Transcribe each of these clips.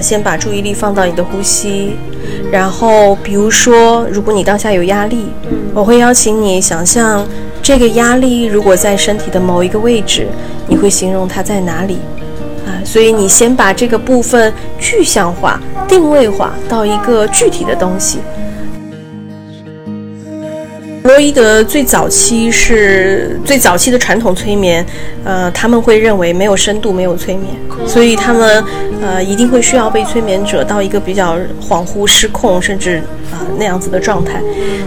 啊，先把注意力放到你的呼吸，然后比如说，如果你当下有压力，我会邀请你想象这个压力如果在身体的某一个位置，你会形容它在哪里？啊，所以你先把这个部分具象化、定位化到一个具体的东西。弗洛伊德最早期是最早期的传统催眠，呃，他们会认为没有深度没有催眠，所以他们呃一定会需要被催眠者到一个比较恍惚、失控，甚至啊那样子的状态。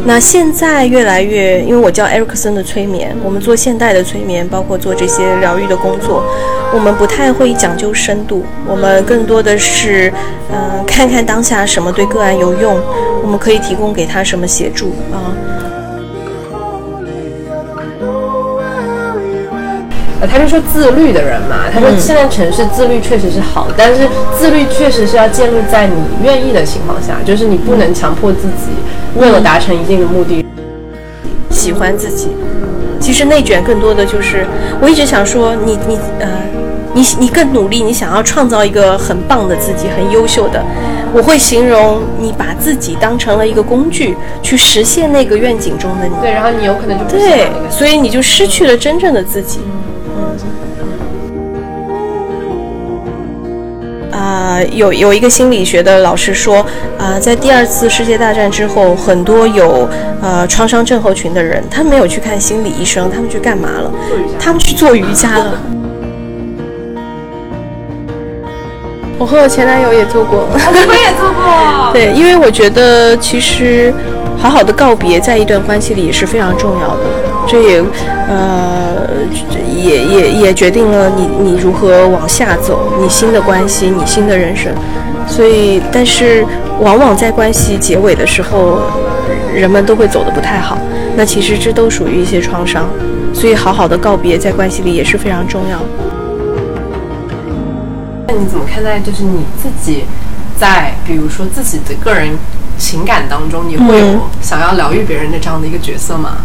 那现在越来越，因为我叫艾瑞克森的催眠，我们做现代的催眠，包括做这些疗愈的工作，我们不太会讲究深度，我们更多的是嗯看看当下什么对个案有用，我们可以提供给他什么协助啊。他就说自律的人嘛，他说现在城市自律确实是好，但是自律确实是要建立在你愿意的情况下，就是你不能强迫自己为了达成一定的目的，喜欢自己。其实内卷更多的就是，我一直想说，你你呃，你你更努力，你想要创造一个很棒的自己，很优秀的。我会形容你把自己当成了一个工具，去实现那个愿景中的你。对，然后你有可能就对，所以你就失去了真正的自己。啊，有有一个心理学的老师说，啊，在第二次世界大战之后，很多有呃创伤症候群的人，他没有去看心理医生，他们去干嘛了？他们去做瑜伽了。我和我前男友也做过，我也做过。对，因为我觉得其实好好的告别在一段关系里也是非常重要的，这也呃。也也也决定了你你如何往下走，你新的关系，你新的人生。所以，但是往往在关系结尾的时候，人们都会走得不太好。那其实这都属于一些创伤，所以好好的告别在关系里也是非常重要。那你怎么看待就是你自己在比如说自己的个人情感当中，你会有想要疗愈别人的这样的一个角色吗？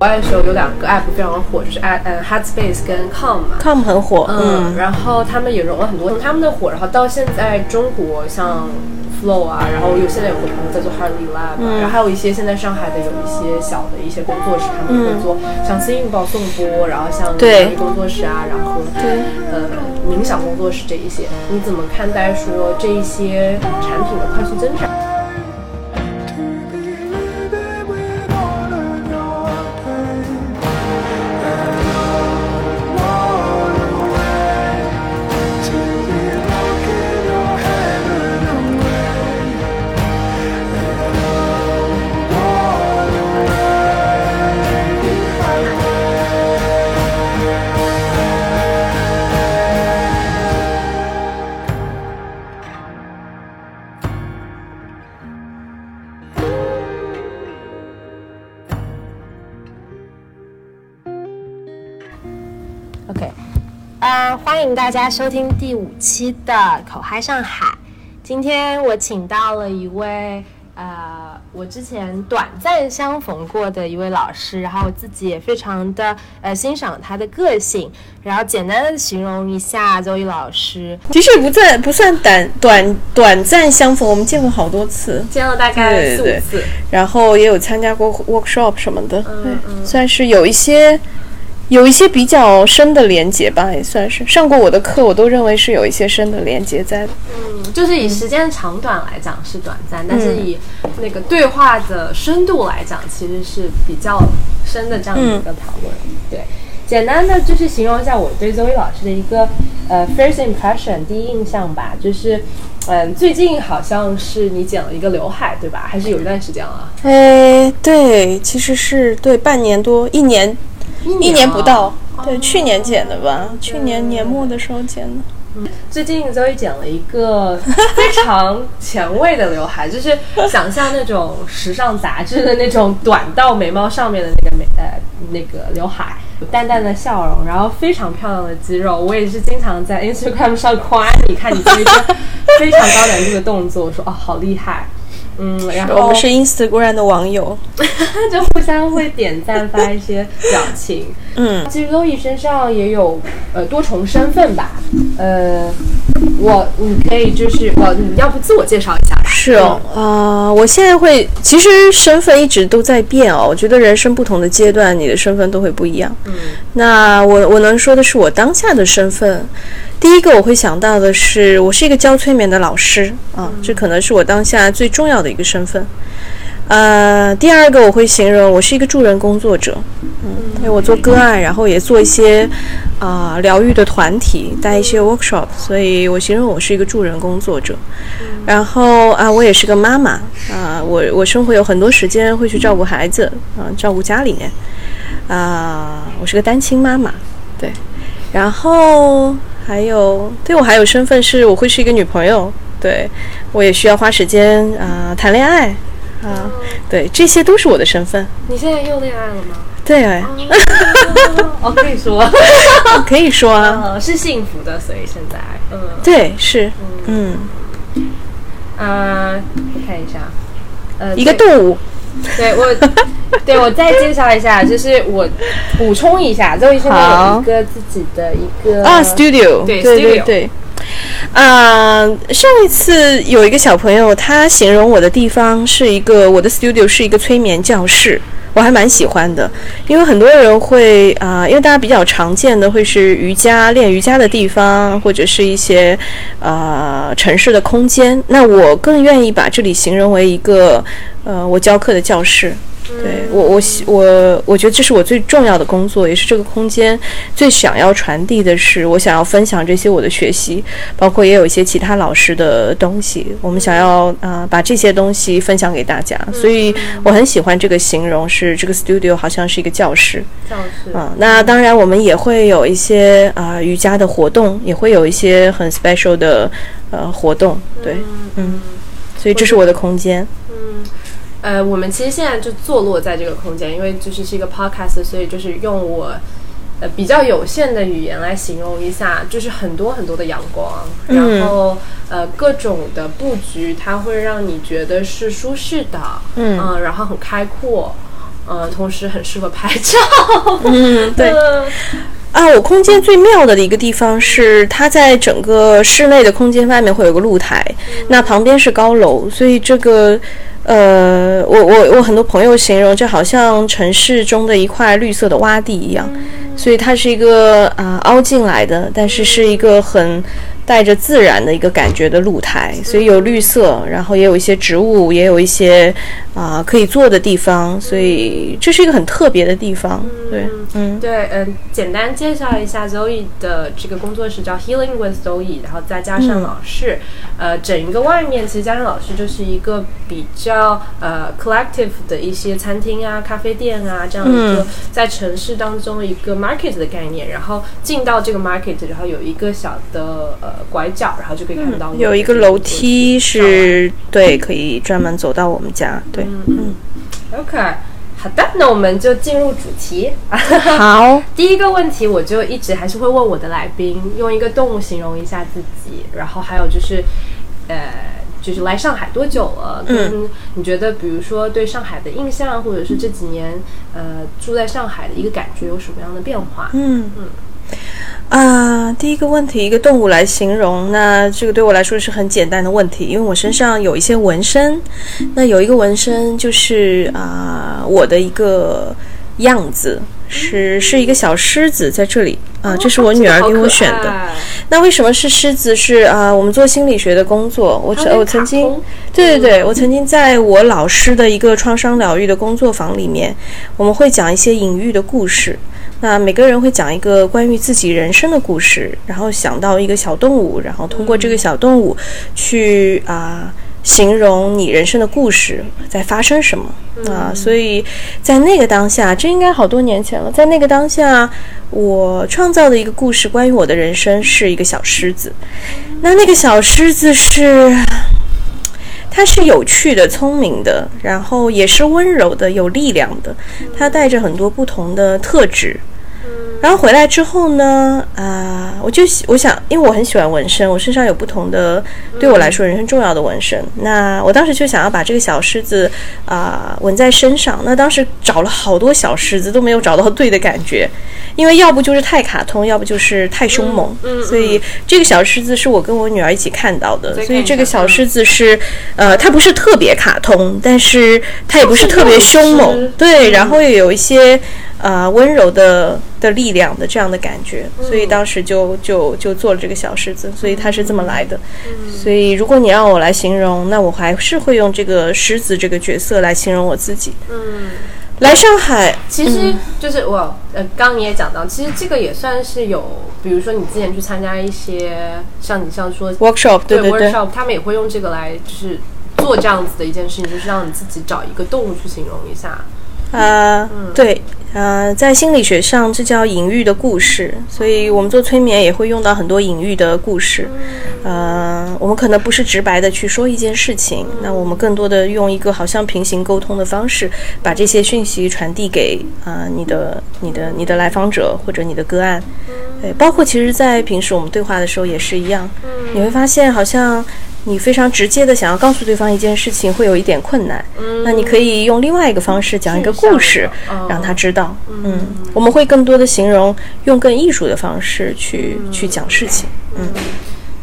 国外的时候有两个 app 非常的火，就是 a 呃 Headspace 跟 Calm 嘛，Calm 很火，嗯，然后他们也融了很多，从他们的火，然后到现在中国像 Flow 啊，然后有现在有个朋友在做 Harley Lab，然后还有一些现在上海的有一些小的一些工作室，他们会做像新运报颂钵，然后像对。工作室啊，然后对呃冥想工作室这一些，你怎么看待说这一些产品的快速增长？大家收听第五期的口嗨上海。今天我请到了一位呃，我之前短暂相逢过的一位老师，然后我自己也非常的呃欣赏他的个性。然后简单的形容一下周一老师，其实不算不算短短短暂相逢，我们见过好多次，见了大概四五次，然后也有参加过 workshop 什么的，对，算是有一些。有一些比较深的连接吧，也算是上过我的课，我都认为是有一些深的连接在的。嗯，就是以时间长短来讲是短暂，但是以那个对话的深度来讲，其实是比较深的这样的一个讨论。对，简单的就是形容一下我对周一老师的一个呃 first impression 第一印象吧，就是嗯，最近好像是你剪了一个刘海，对吧？还是有一段时间了？哎，对，其实是对半年多一年。一年不到，对，去年剪的吧？去年年末的时候剪的。最近周一剪了一个 非常前卫的刘海，就是想象那种时尚杂志的那种短到眉毛上面的那个眉呃那个刘海，淡淡的笑容，然后非常漂亮的肌肉。我也是经常在 Instagram 上夸你看你做一个非常高难度的动作，我说哦好厉害。嗯，然后我们是 Instagram 的网友，就互相会点赞发一些表情。嗯，其实 Zoe 身上也有呃多重身份吧，呃，我你可以就是我你要不自我介绍一下吧？是哦，啊、我现在会，其实身份一直都在变哦。我觉得人生不同的阶段，你的身份都会不一样。嗯那我我能说的是我当下的身份。第一个我会想到的是，我是一个教催眠的老师啊，这可能是我当下最重要的一个身份。呃，第二个我会形容我是一个助人工作者，嗯，因为我做个案，然后也做一些啊、疗愈的团体，带一些 workshop，所以我形容我是一个助人工作者。然后啊，我也是个妈妈啊，我我生活有很多时间会去照顾孩子啊，照顾家里面啊，我是个单亲妈妈，对。然后还有，对我还有身份是我会是一个女朋友，对我也需要花时间啊谈恋爱啊，对，这些都是我的身份。你现在又恋爱了吗？对，哎 哦，可以说，可以说啊，呃，是幸福的，所以现在，嗯。对，是，嗯，啊，我看一下，呃，一个动物，对我，对我再介绍一下，就是我补充一下，周医现在有一个自己的一个啊，studio，对对对 studio 对。啊、上一次有一个小朋友，他形容我的地方是一个我的 studio 是一个催眠教室，我还蛮喜欢的，因为很多人会啊、因为大家比较常见的会是瑜伽练瑜伽的地方，或者是一些呃城市的空间，那我更愿意把这里形容为一个呃我教课的教室。对我，我喜我我觉得这是我最重要的工作，也是这个空间最想要传递的是，我想要分享这些我的学习，包括也有一些其他老师的东西，我们想要啊、呃把这些东西分享给大家，所以我很喜欢这个形容，是这个 studio 好像是一个教室。教室，啊，那当然我们也会有一些啊、瑜伽的活动，也会有一些很 special 的呃活动，对，嗯，所以这是我的空间。嗯，呃，我们其实现在就坐落在这个空间，因为就是是一个 podcast，所以就是用我呃比较有限的语言来形容一下，就是很多很多的阳光，嗯然后呃各种的布局，它会让你觉得是舒适的，嗯然后很开阔。呃，同时很适合拍照。嗯，对。呃啊，我空间最妙的一个地方是，它在整个室内的空间外面会有个露台，那旁边是高楼，所以这个，呃，我我我很多朋友形容这好像城市中的一块绿色的洼地一样，所以它是一个啊、凹进来的，但是是一个很带着自然的一个感觉的露台，所以有绿色，然后也有一些植物，也有一些啊、可以坐的地方，所以这是一个很特别的地方，对，嗯。对，嗯，简单介绍一下 Zoe 的这个工作室叫 Healing with Zoe，然后再加上老师，呃，整一个外面其实加上老师就是一个比较呃 collective 的一些餐厅啊、咖啡店啊这样一个在城市当中一个 market 的概念，然后进到这个 market，然后有一个小的呃拐角，然后就可以看到、有一个楼梯是对，可以专门走到我们家。对，嗯，OK。好的，那我们就进入主题。好，第一个问题，我就一直还是会问我的来宾，用一个动物形容一下自己，然后还有就是，呃，就是来上海多久了？嗯你觉得，比如说对上海的印象，或者是这几年呃住在上海的一个感觉有什么样的变化？嗯嗯。啊，第一个问题，一个动物来形容，那这个对我来说是很简单的问题，因为我身上有一些纹身，那有一个纹身就是啊、我的一个样子是是一个小狮子在这里啊、这是我女儿给我选的。那为什么是狮子？是啊、我们做心理学的工作，我曾我曾经，对对对，我曾经在我老师的一个创伤疗愈的工作坊里面，我们会讲一些隐喻的故事。那每个人会讲一个关于自己人生的故事，然后想到一个小动物，然后通过这个小动物去啊、形容你人生的故事在发生什么啊。所以在那个当下，这应该好多年前了，在那个当下，我创造的一个故事关于我的人生是一个小狮子。那那个小狮子是。他是有趣的、聪明的，然后也是温柔的、有力量的。他带着很多不同的特质。然后回来之后呢，啊、我就喜我想，因为我很喜欢纹身，我身上有不同的对我来说人生重要的纹身。那我当时就想要把这个小狮子啊、纹在身上。那当时找了好多小狮子，都没有找到对的感觉，因为要不就是太卡通，要不就是太凶猛。嗯嗯所以这个小狮子是我跟我女儿一起看到的，所以这个小狮子是，呃，它不是特别卡通，但是它也不是特别凶猛，对，然后也有一些呃温柔的的力量的这样的感觉，所以当时就就就做了这个小狮子，所以它是这么来的。所以如果你让我来形容，那我还是会用这个狮子这个角色来形容我自己。嗯，来上海，其实就是我呃，刚刚你也讲到，其实这个也算是有，比如说你之前去参加一些像你像说 workshop，对对对，workshop，他们也会用这个来就是做这样子的一件事情，就是让你自己找一个动物去形容一下。呃，对，呃，在心理学上这叫隐喻的故事，所以我们做催眠也会用到很多隐喻的故事。呃，我们可能不是直白的去说一件事情，那我们更多的用一个好像平行沟通的方式，把这些讯息传递给啊、呃你的、你的、你的来访者或者你的个案。对，包括其实，在平时我们对话的时候也是一样，你会发现好像。你非常直接的想要告诉对方一件事情，会有一点困难。那你可以用另外一个方式讲一个故事让他知道。嗯，我们会更多的形容，用更艺术的方式去去讲事情。嗯，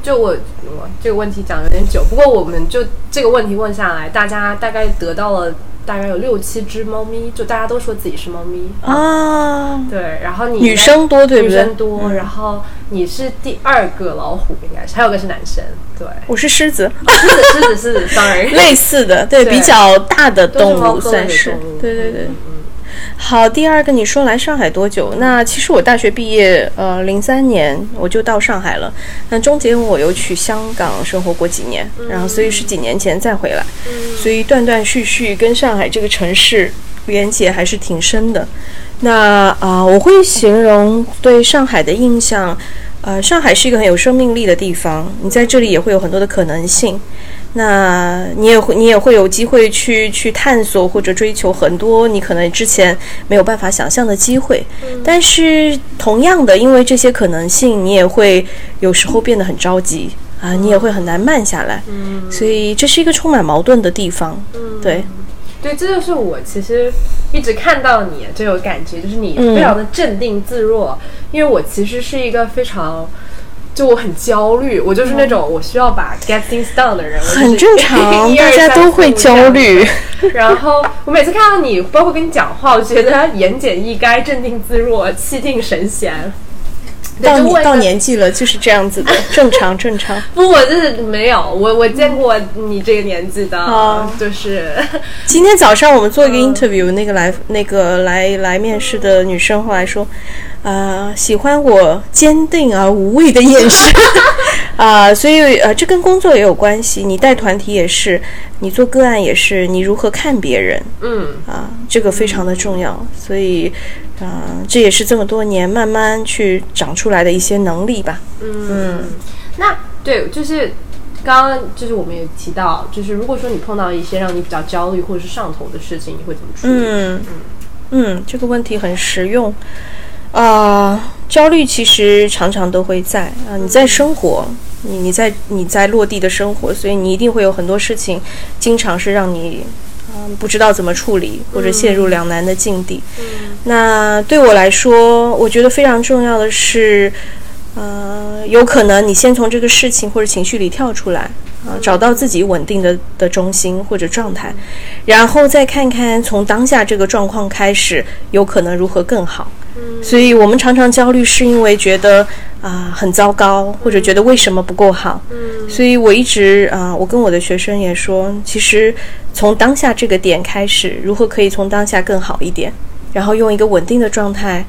就我我这个问题讲有点久，不过我们就这个问题问下来，大家大概得到了大概有六七只猫咪，就大家都说自己是猫咪。啊，对，然后你女生多对不对？女生多，然后你是第二个老虎，应该是，还有个是男生。对，我是狮子，狮子，狮子，狮子，sorry，类似的，对，比较大的动物算是。对对对。好，第二个你说来上海多久？那其实我大学毕业，呃，零三年我就到上海了。那中间我又去香港生活过几年，然后所以是几年前再回来，所以断断续续跟上海这个城市连接还是挺深的。那啊、我会形容对上海的印象，呃，上海是一个很有生命力的地方，你在这里也会有很多的可能性。那你也会，你也会有机会去去探索或者追求很多你可能之前没有办法想象的机会。但是同样的，因为这些可能性，你也会有时候变得很着急啊，你也会很难慢下来。所以这是一个充满矛盾的地方。对，对，这就是我其实一直看到你就有感觉，就是你嗯非常的镇定自若，因为我其实是一个非常。就我很焦虑，我就是那种我需要把 get things done 的人，很正常，大家都会焦虑。然后我每次看到你，包括跟你讲话，我觉得言简意赅、镇定自若、气定神闲。到你到年纪了就是这样子的，正常正常。不，我就是没有，我我见过你这个年纪的，哦就是今天早上我们做一个 interview，、那个来那个来来面试的女生后来说，呃，喜欢我坚定而无畏的眼神，啊、所以呃，这跟工作也有关系，你带团体也是，你做个案也是，你如何看别人。嗯，啊、这个非常的重要，所以啊、这也是这么多年慢慢去长出来的一些能力吧。嗯。那对，就是刚刚就是我们也提到，就是如果说你碰到一些让你比较焦虑或者是上头的事情，你会怎么处理？嗯。嗯，这个问题很实用。啊、焦虑其实常常都会在啊、你在生活，你你在你在落地的生活，所以你一定会有很多事情，经常是让你嗯、不知道怎么处理，或者陷入两难的境地。那对我来说，我觉得非常重要的是，呃，有可能你先从这个事情或者情绪里跳出来，啊、找到自己稳定的的中心或者状态，然后再看看从当下这个状况开始，有可能如何更好。所以我们常常焦虑，是因为觉得啊、很糟糕，或者觉得为什么不够好。所以我一直啊、我跟我的学生也说，其实从当下这个点开始，如何可以从当下更好一点，然后用一个稳定的状态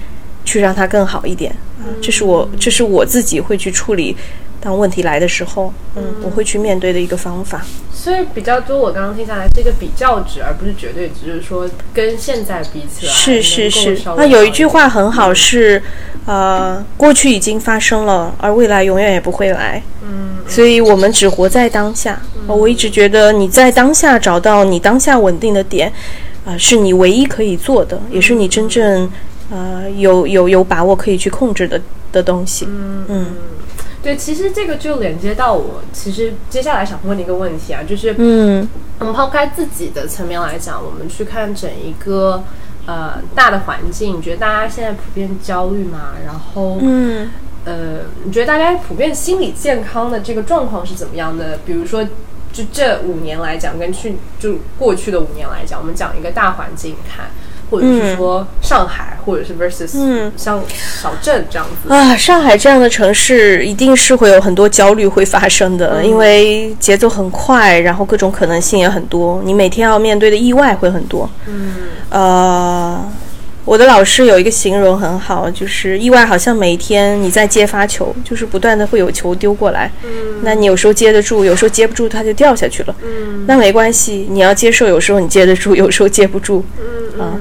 去让它更好一点啊、这是我这是我自己会去处理。当问题来的时候，嗯，我会去面对的一个方法。所以比较多，我刚刚听下来是一个比较值，而不是绝对值，就是说跟现在比起来，是是是那有一句话很好是，呃，过去已经发生了，而未来永远也不会来。嗯，所以我们只活在当下。呃我一直觉得你在当下找到你当下稳定的点，啊、是你唯一可以做的，也是你真正呃有有有把握可以去控制的的东西。嗯嗯，对，其实这个就连接到我其实接下来想问的一个问题啊，就是嗯我们抛开自己的层面来讲，我们去看整一个呃大的环境，你觉得大家现在普遍焦虑吗？然后嗯呃，你觉得大家普遍心理健康的这个状况是怎么样的？比如说，就这五年来讲，跟去就过去的五年来讲，我们讲一个大环境看，或者是说上海，或者是 versus 嗯像小镇这样子。啊，上海这样的城市一定是会有很多焦虑会发生的，因为节奏很快，然后各种可能性也很多，你每天要面对的意外会很多。嗯呃，我的老师有一个形容很好，就是意外好像每一天你在接发球，就是不断的会有球丢过来，嗯那你有时候接得住，有时候接不住，它就掉下去了。嗯那没关系，你要接受，有时候你接得住，有时候接不住。嗯啊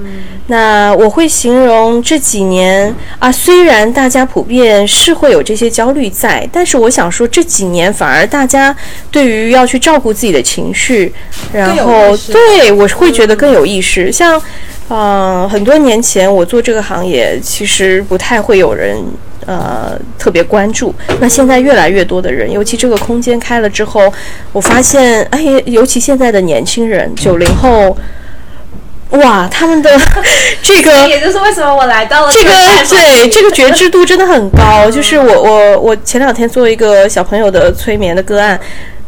那我会形容这几年啊，虽然大家普遍是会有这些焦虑在，但是我想说这几年反而大家对于要去照顾自己的情绪，然后对我会觉得更有意识。像，呃，很多年前我做这个行业，其实不太会有人。呃，特别关注。那现在越来越多的人，尤其这个空间开了之后，我发现，哎，尤其现在的年轻人，九零后，哇，他们的 这个也就是为什么我来到了这个对这个觉知度真的很高。就是我我我前两天做一个小朋友的催眠的个案。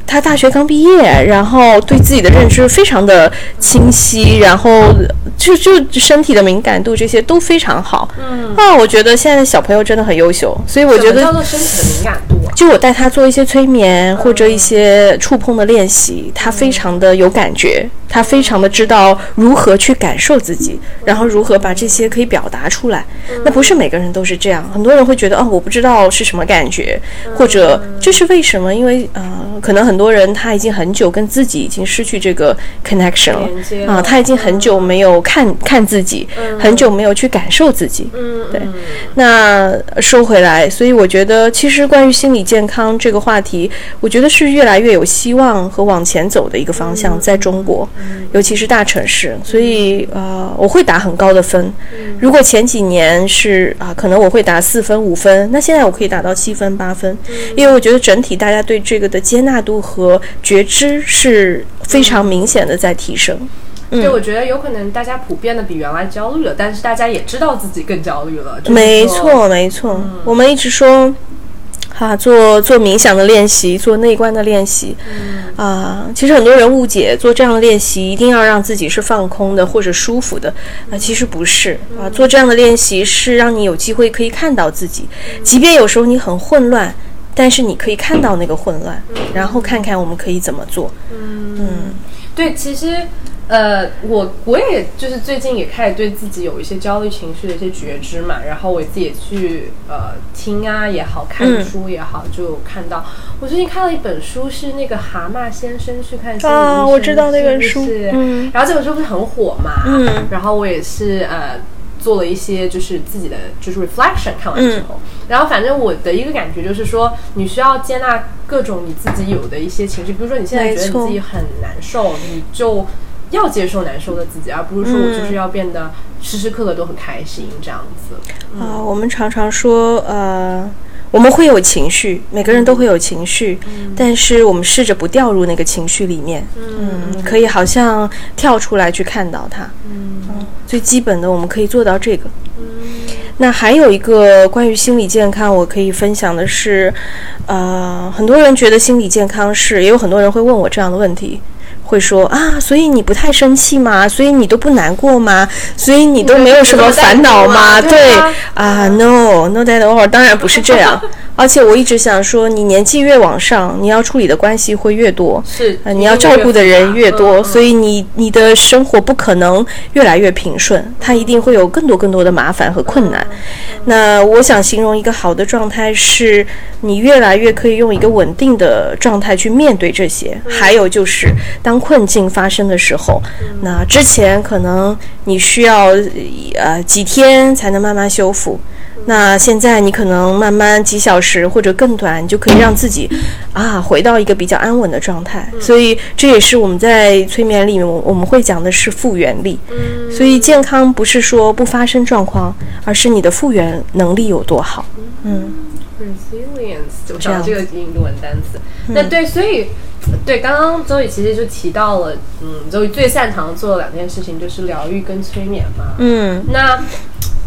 他大学刚毕业，然后对自己的认知非常的清晰，然后就就身体的敏感度这些都非常好。嗯，啊，我觉得现在的小朋友真的很优秀，所以我觉得叫得做身体的敏感度啊？就我带他做一些催眠或者一些触碰的练习，他非常的有感觉，他非常的知道如何去感受自己，然后如何把这些可以表达出来。那不是每个人都是这样，很多人会觉得哦，我不知道是什么感觉，或者这是为什么？因为呃，可能很多人他已经很久跟自己已经失去这个 connection 了。啊，他已经很久没有看看自己，很久没有去感受自己。嗯，对嗯。那说回来，所以我觉得，其实关于心理健康这个话题，我觉得是越来越有希望和往前走的一个方向，在中国，尤其是大城市。所以呃，我会打很高的分。如果前几年是啊，可能我会打四分、五分，那现在我可以打到七分、八分，因为我觉得整体大家对这个的接纳度和觉知是非常明显的在提升。对，我觉得有可能大家普遍的比原来焦虑了，但是大家也知道自己更焦虑了。就是，没错，没错。我们一直说，哈、做做冥想的练习，做内观的练习，啊、其实很多人误解做这样的练习一定要让自己是放空的或者舒服的，啊、其实不是啊、做这样的练习是让你有机会可以看到自己，即便有时候你很混乱。但是你可以看到那个混乱，然后看看我们可以怎么做。嗯对，其实。呃，我我也就是最近也开始对自己有一些焦虑情绪的一些觉知嘛，然后我自己也去呃听啊也好看嗯书也好，就看到。我最近看了一本书，是那个蛤蟆先生去看心理医啊生我知道那本书嗯。然后这本书不是很火嘛，嗯然后我也是呃做了一些就是自己的就是 reflection 看完之嗯后，然后反正我的一个感觉就是说，你需要接纳各种你自己有的一些情绪，比如说你现在觉得你自己很难受，你就要接受难受的自己，而不是说我嗯。就是要变得时时刻刻都很开心这样子。啊、我们常常说，呃，我们会有情绪，每个人都会有情绪，但是我们试着不掉入那个情绪里面，嗯，可以好像跳出来去看到它，嗯，最基本的我们可以做到这个。那还有一个关于心理健康，我可以分享的是，呃，很多人觉得心理健康是，也有很多人会问我这样的问题，会说啊，所以你不太生气吗？所以你都不难过吗？所以你都没有什么烦恼吗？对对啊啊，no，no that all，当然不是这样。而且我一直想说，你年纪越往上，你要处理的关系会越多，是呃，你要照顾的人越多，所以你你的生活不可能越来越平顺，它一定会有更多更多的麻烦和困难。那我想形容一个好的状态是，你越来越可以用一个稳定的状态去面对这些。还有就是，当当困境发生的时候，那之前可能你需要呃几天才能慢慢修复。那现在你可能慢慢几小时或者更短，你就可以让自己啊回到一个比较安稳的状态。所以这也是我们在催眠里面我们会讲的是复原力。所以健康不是说不发生状况，而是你的复原能力有多好。嗯，resilience 就讲这个英文单词。那对，所以对刚刚周宇其实就提到了，嗯，周宇最擅长做的两件事情就是疗愈跟催眠嘛。嗯，那。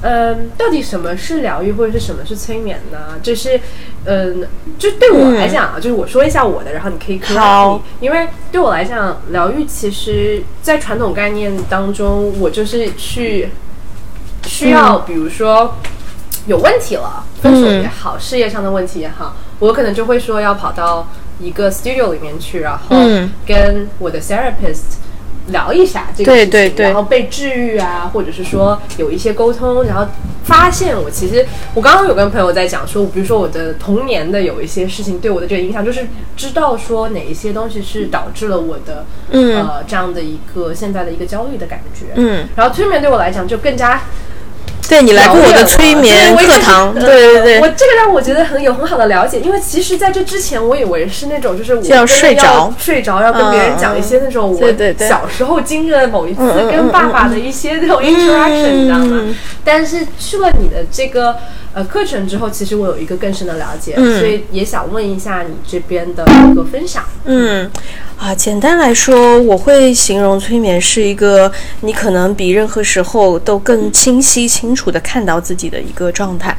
嗯，到底什么是疗愈，或者是什么是催眠呢？就是，嗯，就对我来讲啊，就是我说一下我的，然后你可以可以，因为对我来讲，疗愈其实，在传统概念当中，我就是去需要，比如说有问题了，分手也好，事业上的问题也好，我可能就会说要跑到一个 studio 里面去，然后跟我的 therapist。聊一下这个事情，然后被治愈啊，或者是说有一些沟通，然后发现我其实我刚刚有跟朋友在讲说，比如说我的童年的有一些事情对我的这个影响，就是知道说哪一些东西是导致了我的呃这样的一个现在的一个焦虑的感觉，嗯，然后催眠对我来讲就更加。对你来过我的催眠课堂，对对对，我这个让我觉得很有很好的了解，因为其实在这之前，我以为是那种就是我要睡着。睡着要跟别人讲一些那种我小时候经历的某一次跟爸爸的一些那种 interaction，你知道吗？但是去了你的这个呃课程之后，其实我有一个更深的了解，所以也想问一下你这边的一个分享。嗯。啊，简单来说，我会形容催眠是一个你可能比任何时候都更清晰、清清楚的看到自己的一个状态。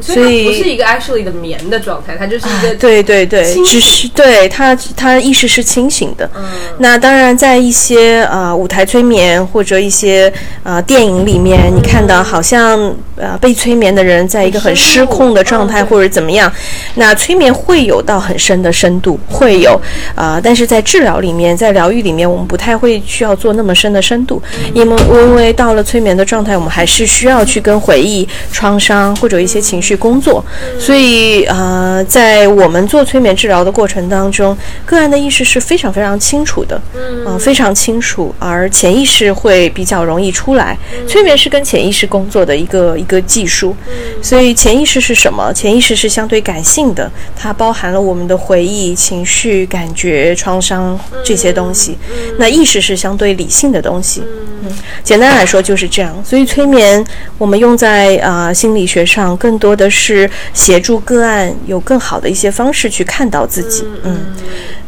所以不是一个 actually 的眠的状态，它就是一个对对对，只是对他他意识是清醒的。嗯，那当然在一些呃舞台催眠或者一些呃电影里面，你看到好像呃被催眠的人在一个很失控的状态或者怎么样，那催眠会有到很深的深度，会有啊，但是在治疗里面，在疗愈里面，我们不太会需要做那么深的深度，因为因为到了催眠的状态，我们还是需要去跟回忆、创伤或者一些情。去工作，所以呃，在我们做催眠治疗的过程当中，个案的意识是非常非常清楚的，嗯，非常清楚，而潜意识会比较容易出来。催眠是跟潜意识工作的一个一个技术，所以潜意识是什么？潜意识是相对感性的，它包含了我们的回忆、情绪、感觉、创伤这些东西。那意识是相对理性的东西。嗯，简单来说就是这样。所以催眠我们用在啊心理学上更多。说的是协助个案有更好的一些方式去看到自己。嗯，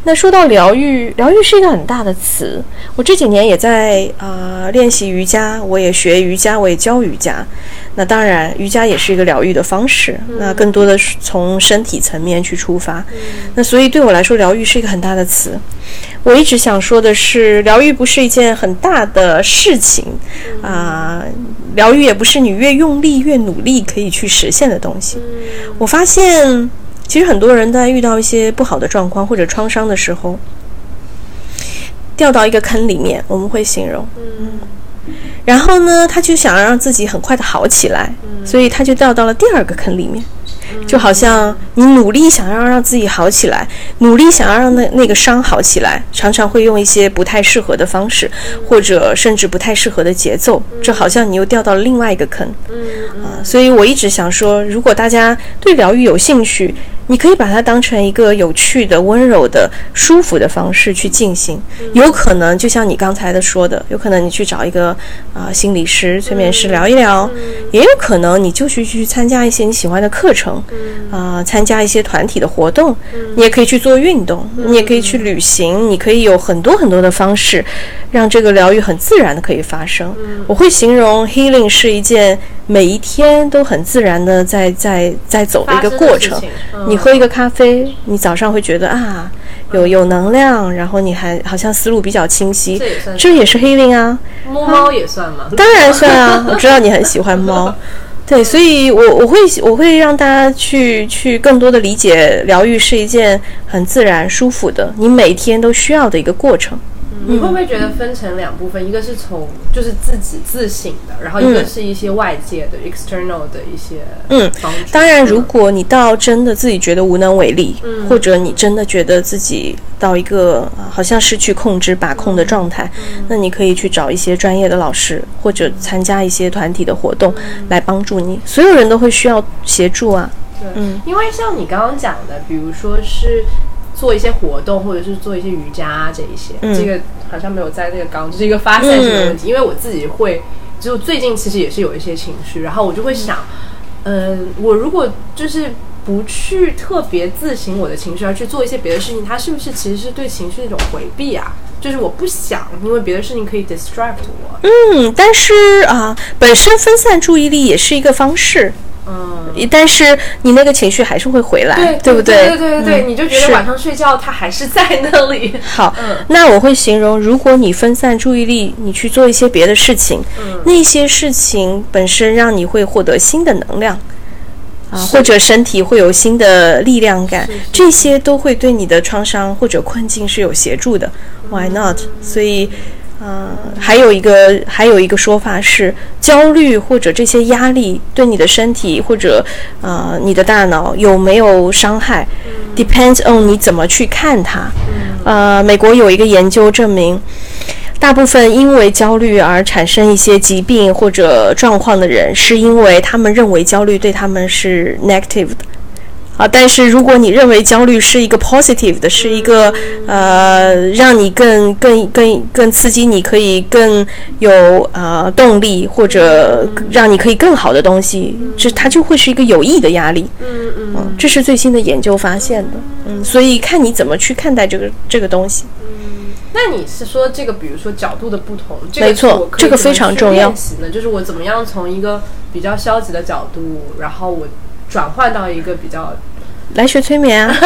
那说到疗愈，疗愈是一个很大的词。我这几年也在啊练习瑜伽，我也学瑜伽，我也教瑜伽。那当然，瑜伽也是一个疗愈的方式。那更多的是从身体层面去出发。那所以对我来说，疗愈是一个很大的词。我一直想说的是，疗愈不是一件很大的事情啊，疗愈也不是你越用力越努力可以去实现的东西。我发现，其实很多人在遇到一些不好的状况或者创伤的时候，掉到一个坑里面，我们会形容，嗯，然后呢，他就想要让自己很快的好起来，所以他就掉到了第二个坑里面。就好像你努力想要让自己好起来，努力想要让那那个伤好起来，常常会用一些不太适合的方式，或者甚至不太适合的节奏，这好像你又掉到了另外一个坑。啊，所以我一直想说，如果大家对疗愈有兴趣。你可以把它当成一个有趣的、温柔的、舒服的方式去进行。有可能就像你刚才的说的，有可能你去找一个啊心理师、催眠师聊一聊，也有可能你就去去参加一些你喜欢的课程，啊，参加一些团体的活动。你也可以去做运动，你也可以去旅行，你可以有很多很多的方式，让这个疗愈很自然的可以发生。我会形容 healing 是一件每一天都很自然的在在在走的一个过程。你喝一个咖啡，你早上会觉得啊，有有能量，然后你还好像思路比较清晰，这也是 healing 啊。摸猫也算吗？当然算啊，我知道你很喜欢猫，对，所以我我会我会让大家去去更多的理解疗愈是一件很自然舒服的，你每天都需要的一个过程。你会不会觉得分成两部分？一个是从就是自己自省的，然后一个是一些外界的 external 的一些嗯帮助。当然，如果你到真的自己觉得无能为力，嗯或者你真的觉得自己到一个、呃好像失去控制、把控的状态，嗯那你可以去找一些专业的老师，或者参加一些团体的活动嗯来帮助你。所有人都会需要协助啊。对，嗯因为像你刚刚讲的，比如说是做一些活动，或者是做一些瑜伽啊这一些，嗯这个好像没有在那个纲，就是一个发散性的问题。因为我自己会，就最近其实也是有一些情绪，然后我就会想，嗯、我如果就是。不去特别自省我的情绪，而去做一些别的事情，它是不是其实是对情绪的一种回避啊？就是我不想，因为别的事情可以 distract 我。嗯，但是啊、本身分散注意力也是一个方式，嗯，但是你那个情绪还是会回来，对不对对对对对，嗯你就觉得晚上睡觉它还是在那里。好，嗯那我会形容，如果你分散注意力，你去做一些别的事情，嗯那些事情本身让你会获得新的能量。啊，或者身体会有新的力量感这些都会对你的创伤或者困境是有协助的。Why not？所以，呃，还有一个还有一个说法是，焦虑或者这些压力对你的身体或者呃你的大脑有没有伤害，depends on 你怎么去看它。呃，美国有一个研究证明，大部分因为焦虑而产生一些疾病或者状况的人，是因为他们认为焦虑对他们是 negative 的。啊，但是如果你认为焦虑是一个 positive 的，是一个呃让你更更更更刺激，你可以更有呃动力，或者让你可以更好的东西，这它就会是一个有益的压力。嗯嗯嗯，这是最新的研究发现的。嗯，所以看你怎么去看待这个这个东西。那你是说这个，比如说角度的不同，这没错这个非常重要呢，就是我怎么样从一个比较消极的角度，然后我转换到一个比较来学催眠啊，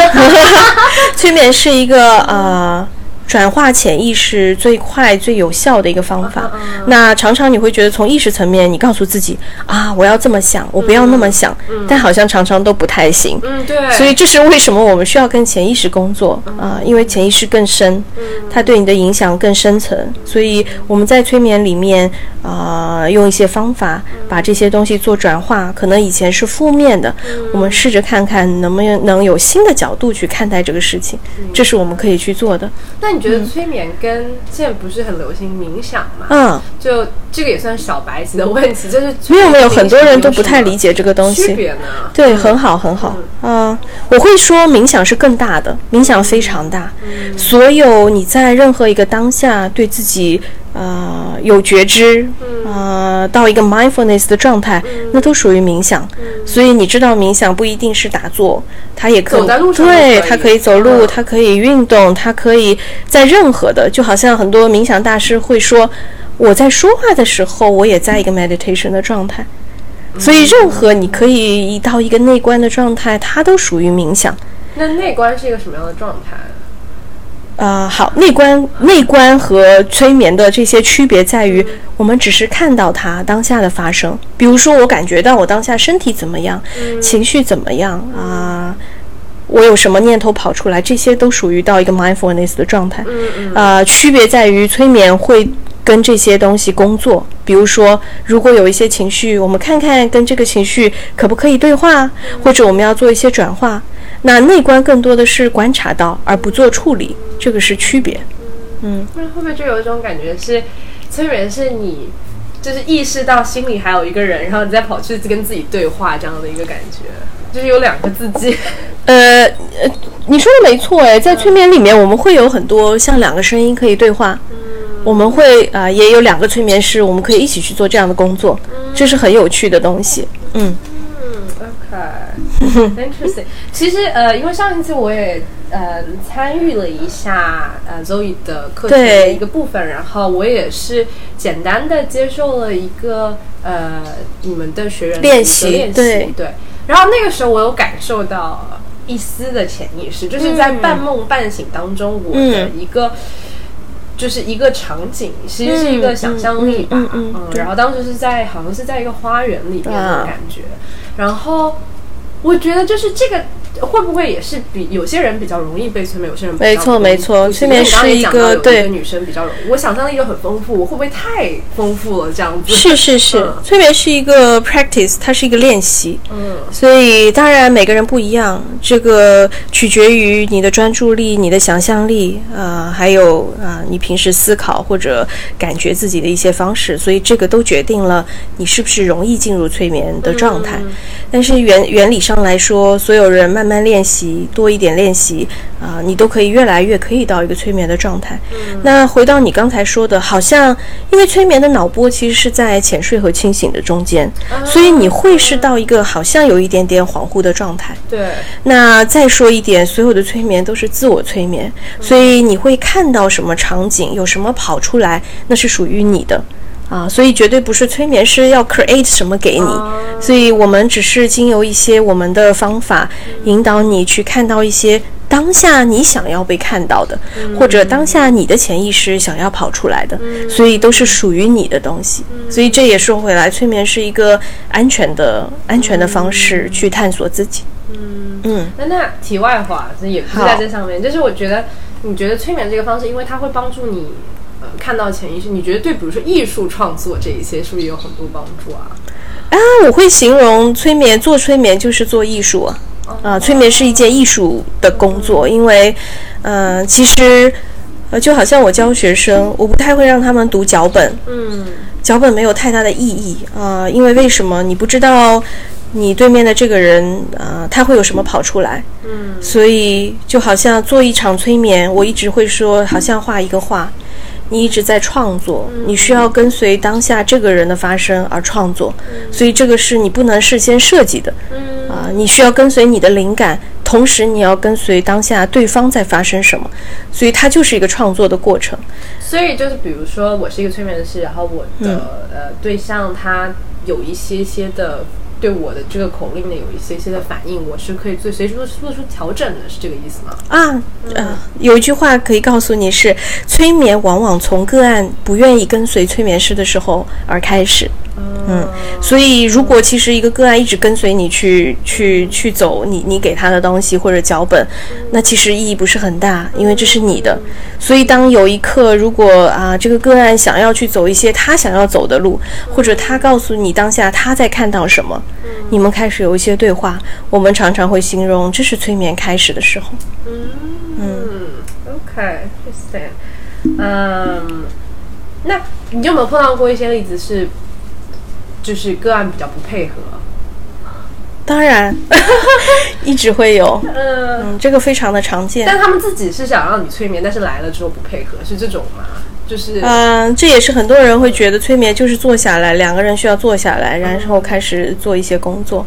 催眠是一个呃转化潜意识最快最有效的一个方法。那常常你会觉得从意识层面，你告诉自己啊，我要这么想，我不要那么想，但好像常常都不太行。嗯对，所以这是为什么我们需要跟潜意识工作啊、因为潜意识更深，它对你的影响更深层。所以我们在催眠里面啊、用一些方法把这些东西做转化。可能以前是负面的，我们试着看看能不能能有新的角度去看待这个事情，这是我们可以去做的。那你觉得催眠跟现在不是很流行冥想嘛？嗯，就这个也算小白级的问题，就是没有没有，很多人都不太理解解这个东西。区别呢？对，很好，很好。嗯、我会说冥想是更大的，冥想非常大。所有你在任何一个当下对自己呃有觉知，呃到一个 mindfulness 的状态，那都属于冥想。所以你知道，冥想不一定是打坐，它也可走在路上对，它可以走路，嗯它可以运动，它可以在任何的，就好像很多冥想大师会说，我在说话的时候，我也在一个 meditation 的状态。所以，任何你可以到一个内观的状态，它都属于冥想。那内观是一个什么样的状态？啊，好，内观内观和催眠的这些区别在于，我们只是看到它当下的发生。比如说，我感觉到我当下身体怎么样，情绪怎么样啊、我有什么念头跑出来，这些都属于到一个 mindfulness 的状态。嗯嗯呃，区别在于催眠会跟这些东西工作。比如说，如果有一些情绪，我们看看跟这个情绪可不可以对话，或者我们要做一些转化。那内观更多的是观察到，而不做处理，这个是区别。嗯那会不会就有一种感觉是，催眠是你就是意识到心里还有一个人，然后你再跑去跟自己对话这样的一个感觉，就是有两个自己。呃呃，你说的没错哎，在催眠里面，我们会有很多像两个声音可以对话。我们会啊、呃也有两个催眠师，我们可以一起去做这样的工作，这是很有趣的东西。嗯嗯，OK，interesting。其实呃，因为上一次我也呃参与了一下呃 Zoe 的课程的一个部分，然后我也是简单的接受了一个呃你们的学员的练习练习对对。然后那个时候我有感受到一丝的潜意识，就是在半梦半醒当中，我的嗯一个。就是一个场景，其实是一个想象力吧，嗯然后当时是在好像是在一个花园里面的啊。感觉，然后我觉得就是这个会不会也是比有些人比较容易被催眠，有些人没错没错，催眠是一个对女生比较容易。我想象力就很丰富，我会不会太丰富了？这样子是是是，催眠是一个 practice，它是一个练习。嗯，所以当然每个人不一样，这个取决于你的专注力、你的想象力啊，还有啊你平时思考或者感觉自己的一些方式，所以这个都决定了你是不是容易进入催眠的状态。但是原原理上来说，所有人慢慢练习，多一点练习啊，你都可以越来越可以到一个催眠的状态。那回到你刚才说的，好像因为催眠的脑波其实是在浅睡和清醒的中间，所以你会是到一个好像有一点点恍惚的状态。对。那再说一点，所有的催眠都是自我催眠，所以你会看到什么场景，有什么跑出来，那是属于你的。啊，所以绝对不是催眠师要 create 什么给你，所以我们只是经由一些我们的方法引导你去看到一些当下你想要被看到的，或者当下你的潜意识想要跑出来的，所以都是属于你的东西。所以这也说回来，催眠是一个安全的、安全的方式去探索自己。嗯。嗯，那那题外话，这也不是在这上面，就是我觉得你觉得催眠这个方式，因为它会帮助你。呃，看到潜意识，你觉得对，比如说艺术创作这一些，是不是也有很多帮助啊？啊，我会形容催眠，做催眠就是做艺术啊。啊，催眠是一件艺术的工作，因为，呃，其实，呃，就好像我教学生，我不太会让他们读脚本。嗯。脚本没有太大的意义啊，因为为什么？你不知道你对面的这个人啊，他会有什么跑出来？嗯。所以就好像做一场催眠，我一直会说，好像画一个画。你一直在创作，你需要跟随当下这个人的发生而创作，所以这个是你不能事先设计的。啊，你需要跟随你的灵感，同时你要跟随当下对方在发生什么，所以它就是一个创作的过程。所以就是比如说，我是一个催眠师，然后我的呃对象他有一些些的。对我的这个口令呢，有一些些的反应，我是可以最随时做出调整的，是这个意思吗？啊，呃，有一句话可以告诉你是，催眠往往从个案不愿意跟随催眠师的时候而开始。嗯，所以如果其实一个个案一直跟随你去去去走你你给他的东西或者脚本，那其实意义不是很大，因为这是你的。所以当有一刻，如果啊这个个案想要去走一些他想要走的路，或者他告诉你当下他在看到什么，你们开始有一些对话，我们常常会形容这是催眠开始的时候。嗯嗯，OK，interesting。嗯，那你有没有碰到过一些例子是？就是个案比较不配合，当然 一直会有，嗯，这个非常的常见。但他们自己是想让你催眠，但是来了之后不配合，是这种吗？就是，嗯，这也是很多人会觉得催眠就是坐下来，两个人需要坐下来，然后开始做一些工作。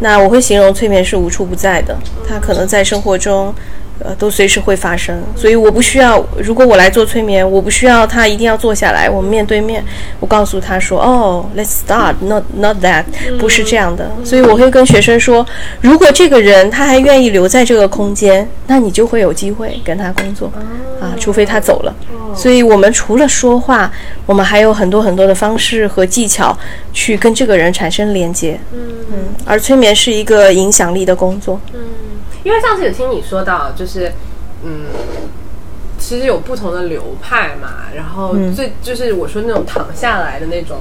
那我会形容催眠是无处不在的，它可能在生活中。呃，都随时会发生，所以我不需要。如果我来做催眠，我不需要他一定要坐下来，我们面对面。我告诉他说：“哦，Let's start, not not that，不是这样的。”所以我会跟学生说，如果这个人他还愿意留在这个空间，那你就会有机会跟他工作啊，除非他走了。所以我们除了说话，我们还有很多很多的方式和技巧去跟这个人产生连接。嗯嗯，而催眠是一个影响力的工作。嗯。因为上次有听你说到，就是，嗯，其实有不同的流派嘛，然后最就是我说那种躺下来的那种，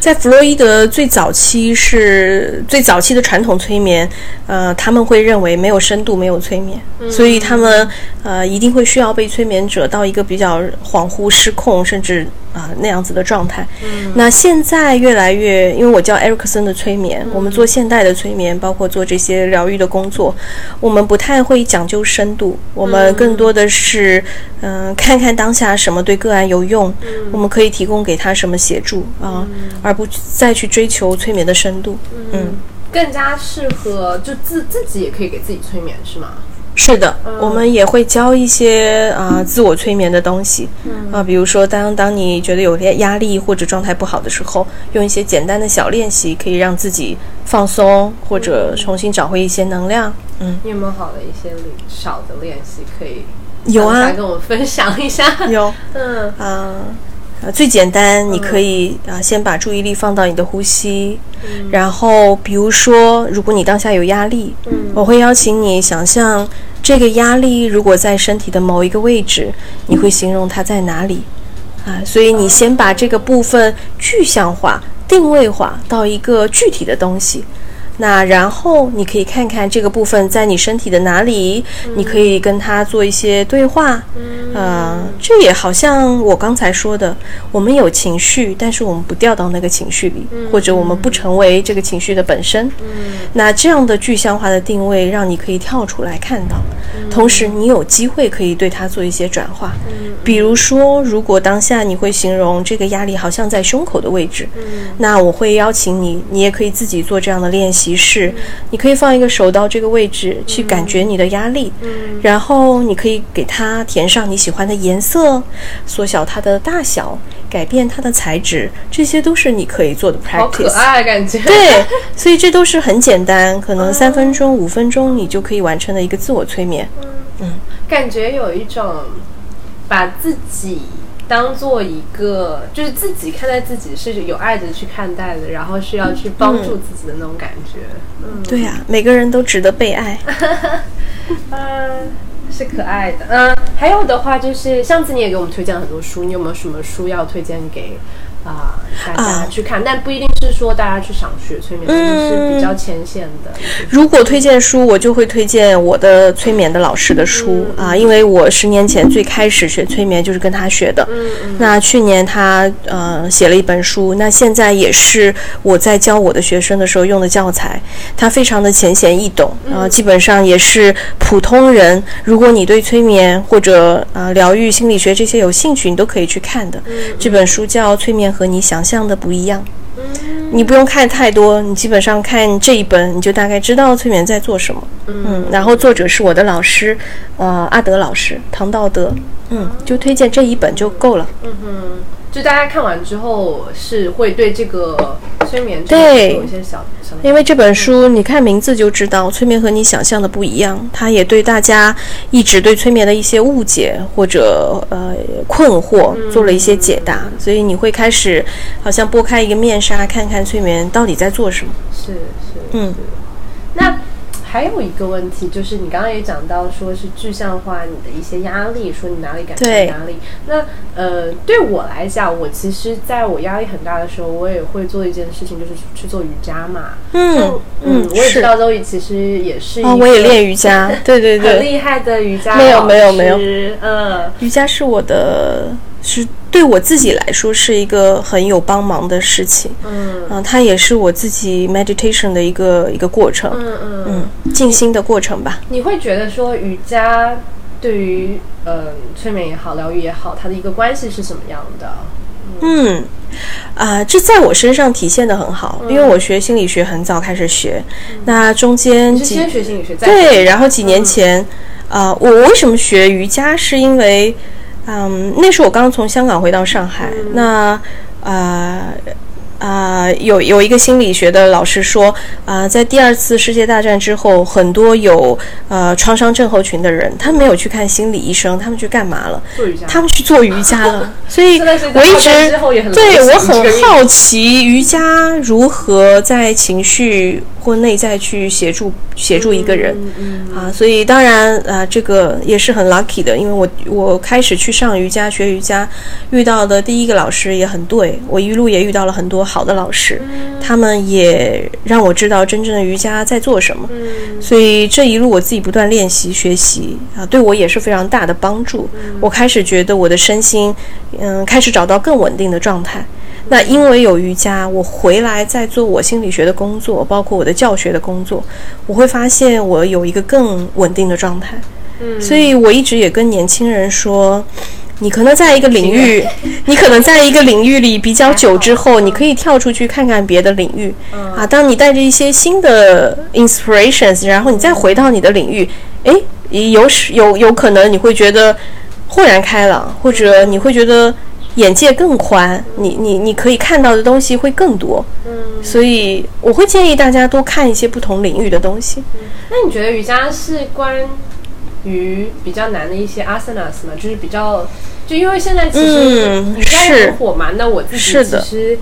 在弗洛伊德最早期是最早期的传统催眠，呃，他们会认为没有深度没有催眠，所以他们呃一定会需要被催眠者到一个比较恍惚失控，甚至。啊，那样子的状态。嗯，那现在越来越，因为我叫艾瑞克森的催眠，我们做现代的催眠，包括做这些疗愈的工作，我们不太会讲究深度，我们更多的是，嗯，看看当下什么对个案有用，我们可以提供给他什么协助啊，而不再去追求催眠的深度。嗯，更加适合就自自己也可以给自己催眠，是吗？是的，我们也会教一些啊自我催眠的东西，啊，比如说当当你觉得有些压力或者状态不好的时候，用一些简单的小练习，可以让自己放松或者重新找回一些能量。嗯，你有没有好的一些少的练习可以？有啊，跟我们分享一下。有，嗯。啊，呃，最简单，你可以啊、先把注意力放到你的呼吸，然后比如说，如果你当下有压力，我会邀请你想象这个压力如果在身体的某一个位置，你会形容它在哪里啊？所以你先把这个部分具象化、定位化到一个具体的东西。那然后你可以看看这个部分在你身体的哪里，你可以跟他做一些对话。呃，这也好像我刚才说的，我们有情绪，但是我们不掉到那个情绪里，或者我们不成为这个情绪的本身。那这样的具象化的定位，让你可以跳出来看到，同时你有机会可以对它做一些转化。比如说，如果当下你会形容这个压力好像在胸口的位置，那我会邀请你，你也可以自己做这样的练习是，你可以放一个手到这个位置去感觉你的压力，然后你可以给它填上你喜欢的颜色，缩小它的大小，改变它的材质，这些都是你可以做的好可 practice。爱，感觉。对，所以这都是很简单，可能三分钟、五分钟你就可以完成的一个自我催眠。嗯感觉有一种把自己当做一个，就是自己看待自己是有爱的去看待的，然后是要去帮助自己的那种感觉。嗯对呀、每个人都值得被爱。嗯，是可爱的。嗯，还有的话就是上次你也给我们推荐了很多书，你有没有什么书要推荐给啊、大家啊去看？但不一定是说大家去想学催眠，嗯是比较浅显的。如果推荐书，我就会推荐我的催眠的老师的书、啊，因为我十年前最开始学催眠就是跟他学的。那去年他呃写了一本书，那现在也是我在教我的学生的时候用的教材，它非常的浅显易懂啊、基本上也是普通人，如果你对催眠或者呃疗愈心理学这些有兴趣，你都可以去看的。这本书叫《催眠和你想象的不一样》。你不用看太多，你基本上看这一本，你就大概知道催眠在做什么。嗯，然后作者是我的老师，呃，阿德老师，唐道德。嗯，就推荐这一本就够了。就大家看完之后是会对这个催眠对有一些小小因为这本书，你看名字就知道，催眠和你想象的不一样。它也对大家一直对催眠的一些误解或者呃困惑做了一些解答，所以你会开始好像拨开一个面纱，看看催眠到底在做什么。是是，嗯。那还有一个问题就是，你刚刚也讲到说是具象化你的一些压力，说你哪里感觉对压力。那呃，对我来讲，我其实在我压力很大的时候，我也会做一件事情，就是去去做瑜伽嘛。嗯嗯嗯我也知是道周易其实也是一啊，个我也练瑜伽，对对对很，厉害的瑜伽没有没有没有师嗯。瑜伽是我的，是对我自己来说是一个很有帮忙的事情。嗯嗯、它也是我自己 meditation 的一个一个过程，嗯嗯，嗯，静心的过程吧。你会觉得说瑜伽对于呃催眠也好，疗愈也好，它的一个关系是什么样的？嗯，啊、这在我身上体现的很好，因为我学心理学很早开始学，那中间先学心理学，再对，然后几年前，啊、我我为什么学瑜伽？是因为，嗯，那时候我刚从香港回到上海，那啊。啊、有有一个心理学的老师说，啊、在第二次世界大战之后，很多有呃创伤症候群的人，他们没有去看心理医生，他们去干嘛了？做瑜伽。他们去做瑜伽了。所以我一直对我很好奇瑜伽如何在情绪或内在去协助协助一个人。嗯啊，所以当然啊，这个也是很 lucky 的，因为我我开始去上瑜伽、学瑜伽，遇到的第一个老师也很对，我一路也遇到了很多好的老师，他们也让我知道真正的瑜伽在做什么。所以这一路我自己不断练习学习啊，对我也是非常大的帮助。我开始觉得我的身心，嗯，开始找到更稳定的状态。那因为有瑜伽，我回来在做我心理学的工作，包括我的教学的工作，我会发现我有一个更稳定的状态。嗯所以我一直也跟年轻人说，你可能在一个领域，你可能在一个领域里比较久之后，你可以跳出去看看别的领域。啊，当你带着一些新的 inspirations，然后你再回到你的领域，诶，有时有有可能你会觉得豁然开朗，或者你会觉得眼界更宽，你你你可以看到的东西会更多。嗯，所以我会建议大家多看一些不同领域的东西。那你觉得瑜伽是关于比较难的一些 asanas 吗？就是比较就因为现在其实瑜伽很火嘛，那我自己其实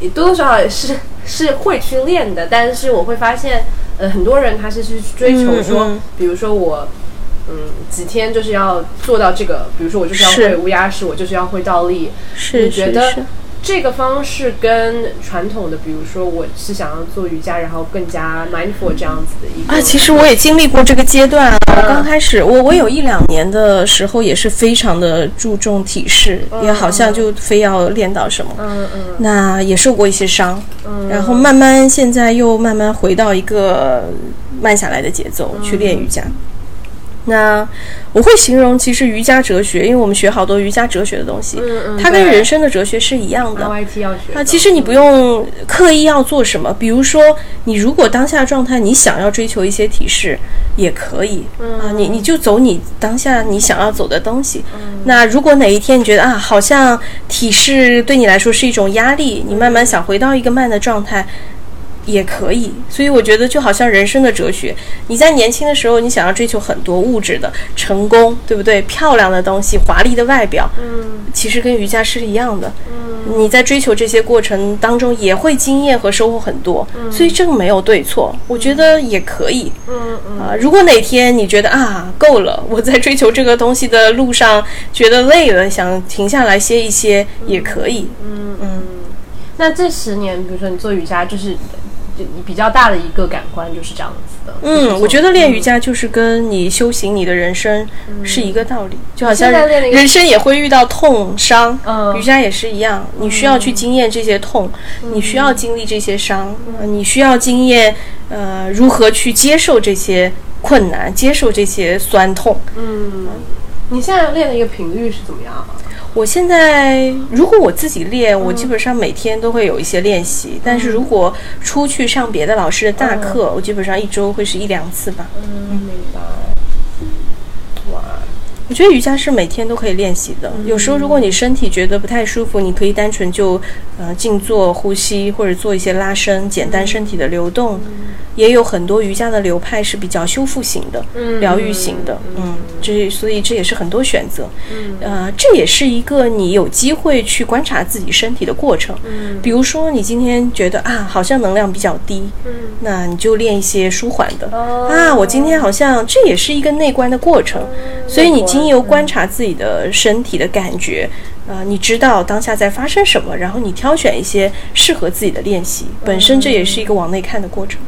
也多多少少也是是会去练的，但是我会发现，呃，很多人他是去追求说，比如说我。嗯，几天就是要做到这个，比如说我就是要会乌鸦式，我就是要会倒立。是，你觉得这个方式跟传统的，比如说我是想要做瑜伽，然后更加 mindful 这样子的一个啊，其实我也经历过这个阶段啊。我刚开始，我我有一两年的时候也是非常的注重体式，也好像就非要练到什么，嗯嗯，那也受过一些伤，嗯，然后慢慢现在又慢慢回到一个慢下来的节奏去练瑜伽。那我会形容，其实瑜伽哲学，因为我们学好多瑜伽哲学的东西，它跟人生的哲学是一样的。啊，其实你不用刻意要做什么，比如说，你如果当下状态你想要追求一些体式，也可以啊，你你就走你当下你想要走的东西。那如果哪一天你觉得啊，好像体式对你来说是一种压力，你慢慢想回到一个慢的状态。也可以，所以我觉得就好像人生的哲学。你在年轻的时候，你想要追求很多物质的成功，对不对？漂亮的东西，华丽的外表，嗯，其实跟瑜伽是一样的。嗯，你在追求这些过程当中，也会经验和收获很多。嗯，所以这个没有对错，我觉得也可以。嗯嗯啊，如果哪天你觉得啊够了，我在追求这个东西的路上觉得累了，想停下来歇一歇，也可以。嗯嗯，那这十年，比如说你做瑜伽，就是。你比较大的一个感官就是这样子的。嗯，我觉得练瑜伽就是跟你修行你的人生是一个道理，就好像人生也会遇到痛伤，瑜伽也是一样，你需要去经验这些痛，你需要经历这些伤，你需要经验呃如何去接受这些困难，接受这些酸痛。嗯，你现在练的一个频率是怎么样啊？我现在如果我自己练，我基本上每天都会有一些练习。但是如果出去上别的老师的大课，我基本上一周会是一两次吧。嗯，明白。哇，我觉得瑜伽是每天都可以练习的。有时候如果你身体觉得不太舒服，你可以单纯就呃静坐呼吸，或者做一些拉伸，简单身体的流动。也有很多瑜伽的流派是比较修复型的、疗愈型的，嗯，这所以这也是很多选择，嗯，呃，这也是一个你有机会去观察自己身体的过程，嗯，比如说你今天觉得啊，好像能量比较低，嗯，那你就练一些舒缓的，啊，我今天好像这也是一个内观的过程，所以你经由观察自己的身体的感觉，啊，你知道当下在发生什么，然后你挑选一些适合自己的练习，本身这也是一个往内看的过程。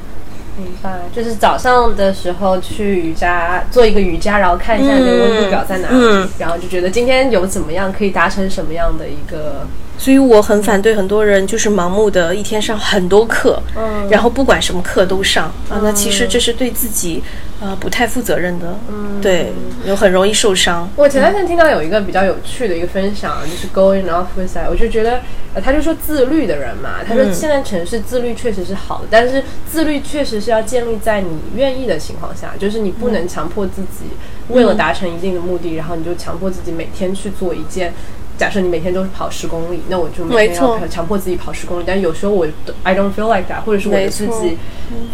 明白，就是早上的时候去瑜伽做一个瑜伽，然后看一下那个温度表在哪里，然后就觉得今天有怎么样可以达成什么样的一个。所以我很反对很多人就是盲目的一天上很多课，嗯，然后不管什么课都上啊，那其实这是对自己呃不太负责任的，嗯，对，有很容易受伤。我前段时间听到有一个比较有趣的一个分享，就是 Going Off with that，我就觉得呃，他就说自律的人嘛，他说现在城市自律确实是好的，但是自律确实是要建立在你愿意的情况下，就是你不能强迫自己为了达成一定的目的，然后你就强迫自己每天去做一件。假设你每天都是跑十公里，那我就每天要强迫自己跑十公里。但有时候我 I don't feel like that，或者是我自己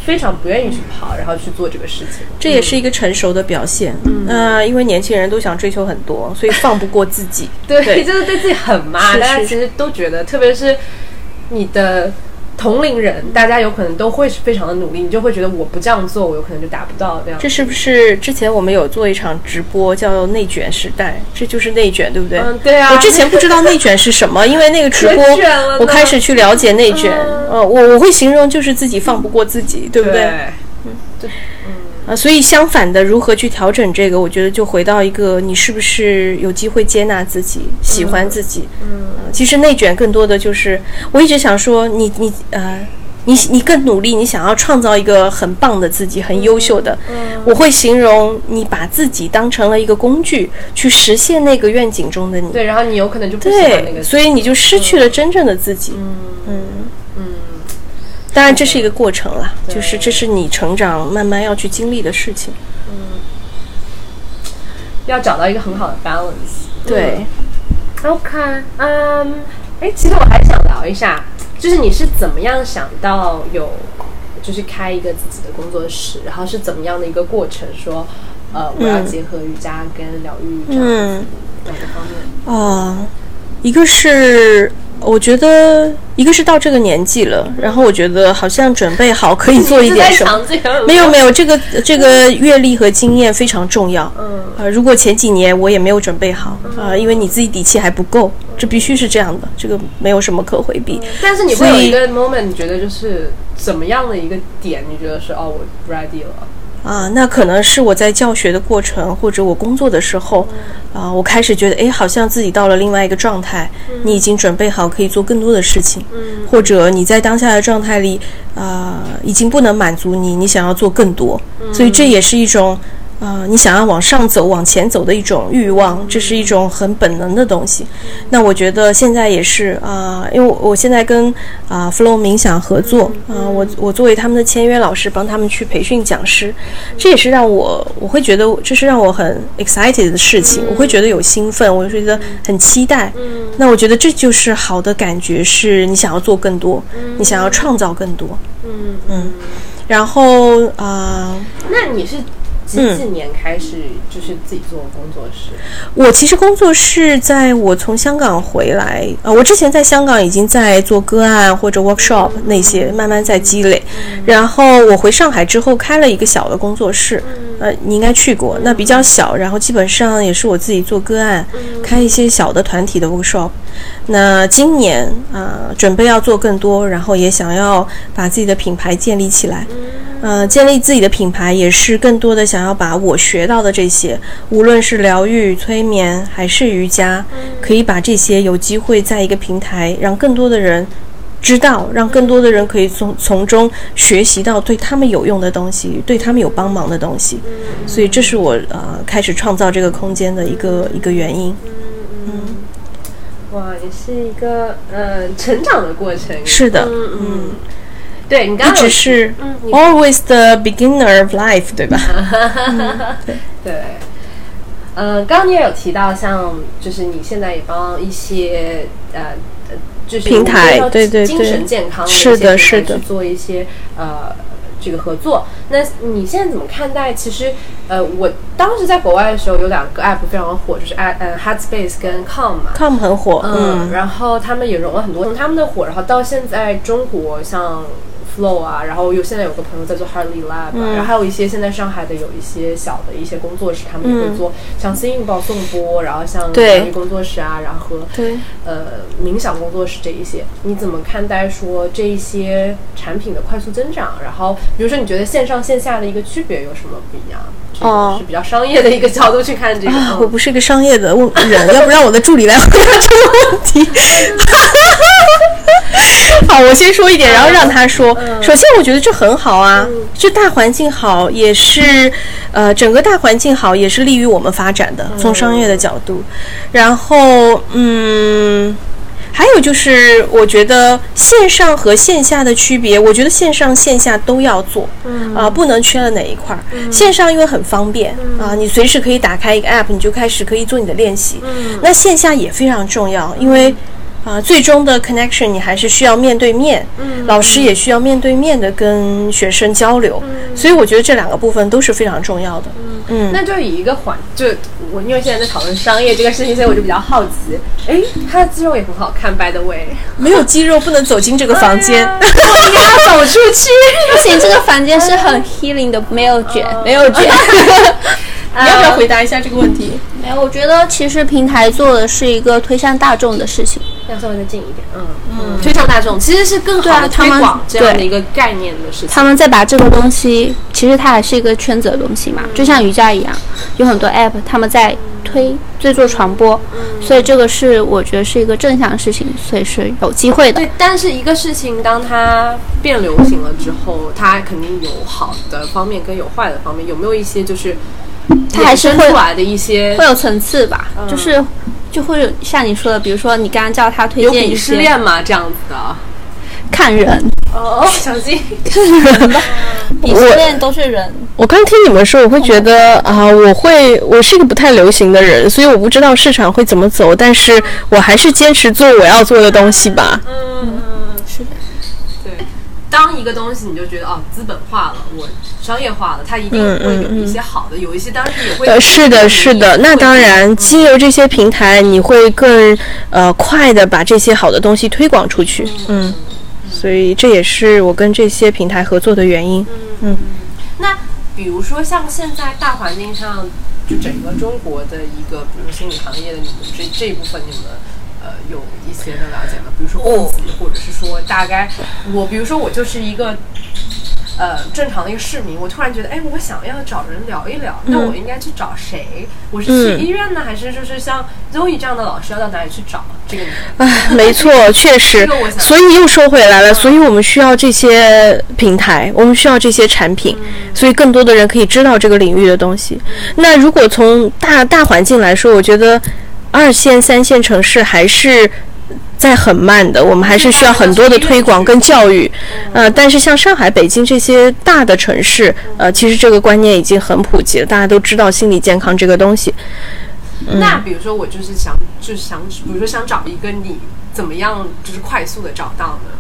非常不愿意去跑，然后去做这个事情。这也是一个成熟的表现。嗯，因为年轻人都想追求很多，所以放不过自己。对，就是对自己很嘛。大家其实都觉得，特别是你的。同龄人，大家有可能都会是非常的努力，你就会觉得我不这样做，我有可能就达不到这样。这是不是之前我们有做一场直播叫内卷时代？这就是内卷，对不对？嗯，对啊。我之前不知道内卷是什么，因为那个直播，我开始去了解内卷。呃，我我会形容就是自己放不过自己，对不对？嗯，对，嗯。啊，所以相反的，如何去调整这个？我觉得就回到一个，你是不是有机会接纳自己，喜欢自己？嗯，其实内卷更多的就是，我一直想说，你你呃，你你更努力，你想要创造一个很棒的自己，很优秀的。嗯，我会形容你把自己当成了一个工具，去实现那个愿景中的你。对，然后你有可能就不喜欢那个，所以你就失去了真正的自己。嗯嗯。当然，这是一个过程了，就是这是你成长慢慢要去经历的事情。嗯，要找到一个很好的 balance。对。OK，嗯，哎，其实我还想聊一下，就是你是怎么样想到有，就是开一个自己的工作室，然后是怎么样的一个过程？说，呃，我要结合瑜伽跟疗愈这样两个方面。啊，一个是。我觉得一个是到这个年纪了，然后我觉得好像准备好可以做一点什么。没有没有，这个这个阅历和经验非常重要。嗯。呃，如果前几年我也没有准备好啊，因为你自己底气还不够，这必须是这样的，这个没有什么可回避。但是你会有一个 moment，你觉得就是怎么样的一个点？你觉得是哦，我 ready 了。啊，那可能是我在教学的过程，或者我工作的时候，啊，我开始觉得，哎，好像自己到了另外一个状态，你已经准备好可以做更多的事情，或者你在当下的状态里，啊，已经不能满足你，你想要做更多，所以这也是一种。啊，你想要往上走、往前走的一种欲望，这是一种很本能的东西。那我觉得现在也是啊，因为我现在跟啊 Flow 冥想合作啊，我我作为他们的签约老师，帮他们去培训讲师，这也是让我我会觉得这是让我很 excited 的事情，我会觉得有兴奋，我就觉得很期待。那我觉得这就是好的感觉，是你想要做更多，你想要创造更多。嗯嗯，然后啊，那你是？几几年开始就是自己做工作室？我其实工作室在我从香港回来，呃，我之前在香港已经在做个案或者 workshop 那些，慢慢在积累。然后我回上海之后开了一个小的工作室，呃，你应该去过，那比较小，然后基本上也是我自己做个案，开一些小的团体的 workshop。那今年啊，准备要做更多，然后也想要把自己的品牌建立起来。呃，建立自己的品牌也是更多的想要把我学到的这些，无论是疗愈、催眠还是瑜伽，可以把这些有机会在一个平台让更多的人知道，让更多的人可以从从中学习到对他们有用的东西，对他们有帮忙的东西。所以这是我呃开始创造这个空间的一个一个原因。嗯，哇，也是一个呃成长的过程。是的，嗯嗯。对你刚刚一直是 always the beginner of life，对吧？对 对，嗯，刚刚你也有提到，像就是你现在也帮一些呃，就是平台，对对对，精神健康是的，是的，去做一些呃这个合作。那你现在怎么看待？其实呃，我当时在国外的时候，有两个 app 非常火，就是 a 呃 Headspace 跟 Calm 嘛，Calm 很火，嗯，然后他们也融了很多，从他们的火，然后到现在中国像。Flow 啊，然后有现在有个朋友在做 Harley Lab，然后还有一些现在上海的有一些小的一些工作室，他们也会做像新音报颂钵，然后像疗愈工作室啊，然后和呃冥想工作室这一些，你怎么看待说这一些产品的快速增长？然后比如说你觉得线上线下的一个区别有什么不一样？哦，是比较商业的一个角度去看这个。我不是一个商业的人，要不让我的助理来回答这个问题。好，我先说一点，然后让他说。首先，我觉得这很好啊，这大环境好，也是，呃，整个大环境好，也是利于我们发展的。从商业的角度，然后，嗯，还有就是，我觉得线上和线下的区别，我觉得线上线下都要做，啊，不能缺了哪一块儿。线上因为很方便啊，你随时可以打开一个 app，你就开始可以做你的练习。那线下也非常重要，因为。啊，最终的 connection 你还是需要面对面，嗯，老师也需要面对面的跟学生交流，嗯，所以我觉得这两个部分都是非常重要的，嗯嗯，那就以一个环，就我因为现在在讨论商业这个事情，所以我就比较好奇，哎，他的肌肉也很好看，by the way，没有肌肉不能走进这个房间，应该要走出去，不行，这个房间是很 healing 的，没有卷，没有卷。你要不要回答一下这个问题？没有，我觉得其实平台做的是一个推向大众的事情。要稍微的近一点，嗯嗯，推向大众其实是更好的推广这样的一个概念的事情。他们在把这个东西，其实它还是一个圈子的东西嘛，就像瑜伽一样，有很多 app 他们在推，在做传播，所以这个是我觉得是一个正向的事情，所以是有机会的。对，但是一个事情当它变流行了之后，它肯定有好的方面跟有坏的方面，有没有一些就是？它还是会出来的一些会有层次吧，就是就会像你说的，比如说你刚刚叫他推荐一些，有鄙视链吗？这样子的，看人哦，小心 看人吧，鄙视链都是人。我刚听你们说，我会觉得啊，我会我是一个不太流行的人，所以我不知道市场会怎么走，但是我还是坚持做我要做的东西吧。嗯，是的，对。当一个东西你就觉得哦资本化了，我商业化了，它一定会有一些好的，有一些当然也会。呃，是的，是的，那当然，经由这些平台，你会更呃快的把这些好的东西推广出去。嗯，所以这也是我跟这些平台合作的原因。嗯，那比如说像现在大环境上，就整个中国的一个，比如说心理行业的你们这这一部分，你们。呃，有一些的了解吗？比如说供给，或者是说大概，我比如说我就是一个呃正常的一个市民，我突然觉得，哎，我想要找人聊一聊，那我应该去找谁？我是去医院呢，还是就是像 Zoe 这样的老师要到哪里去找这个？哎，没错，确实，所以又说回来了，所以我们需要这些平台，我们需要这些产品，所以更多的人可以知道这个领域的东西。那如果从大大环境来说，我觉得。二线、三线城市还是在很慢的，我们还是需要很多的推广跟教育。呃，但是像上海、北京这些大的城市，呃，其实这个观念已经很普及了，大家都知道心理健康这个东西。那比如说，我就是想，就是想，比如说想找一个你，怎么样，就是快速的找到呢？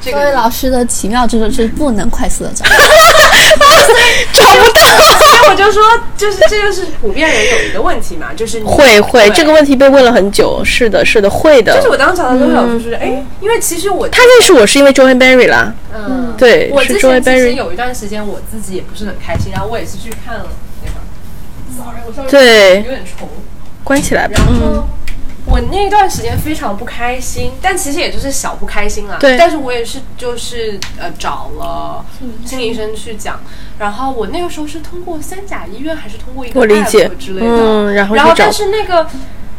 作为老师的奇妙之处是不能快速的找，找不到。所以我就说，就是这就是普遍人有一个问题嘛，就是会会这个问题被问了很久。是的，是的，会的。就是我当时找到周老师是，哎，因为其实我他认识我是因为 Joey Berry 啦。嗯，对，我之前其实有一段时间我自己也不是很开心，然后我也是去看了那个，sorry，我稍微对有点重，关起来吧。然后。我那段时间非常不开心，但其实也就是小不开心了。对。但是我也是就是呃找了心理医生去讲，然后我那个时候是通过三甲医院还是通过一个 app 之类的，嗯，然后然后但是那个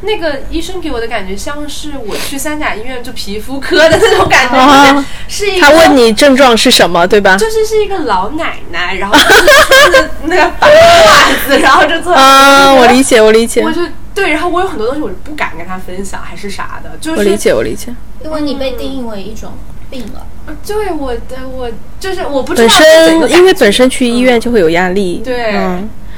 那个医生给我的感觉像是我去三甲医院就皮肤科的那种感觉，是一个他问你症状是什么，对吧？就是是一个老奶奶，然后穿着那个白袜子，然后就坐啊，我理解，我理解，我就。对，然后我有很多东西我是不敢跟他分享，还是啥的，就是我理解，我理解，因为你被定义为一种病了。对，我的我就是我不知道。本身因为本身去医院就会有压力，对，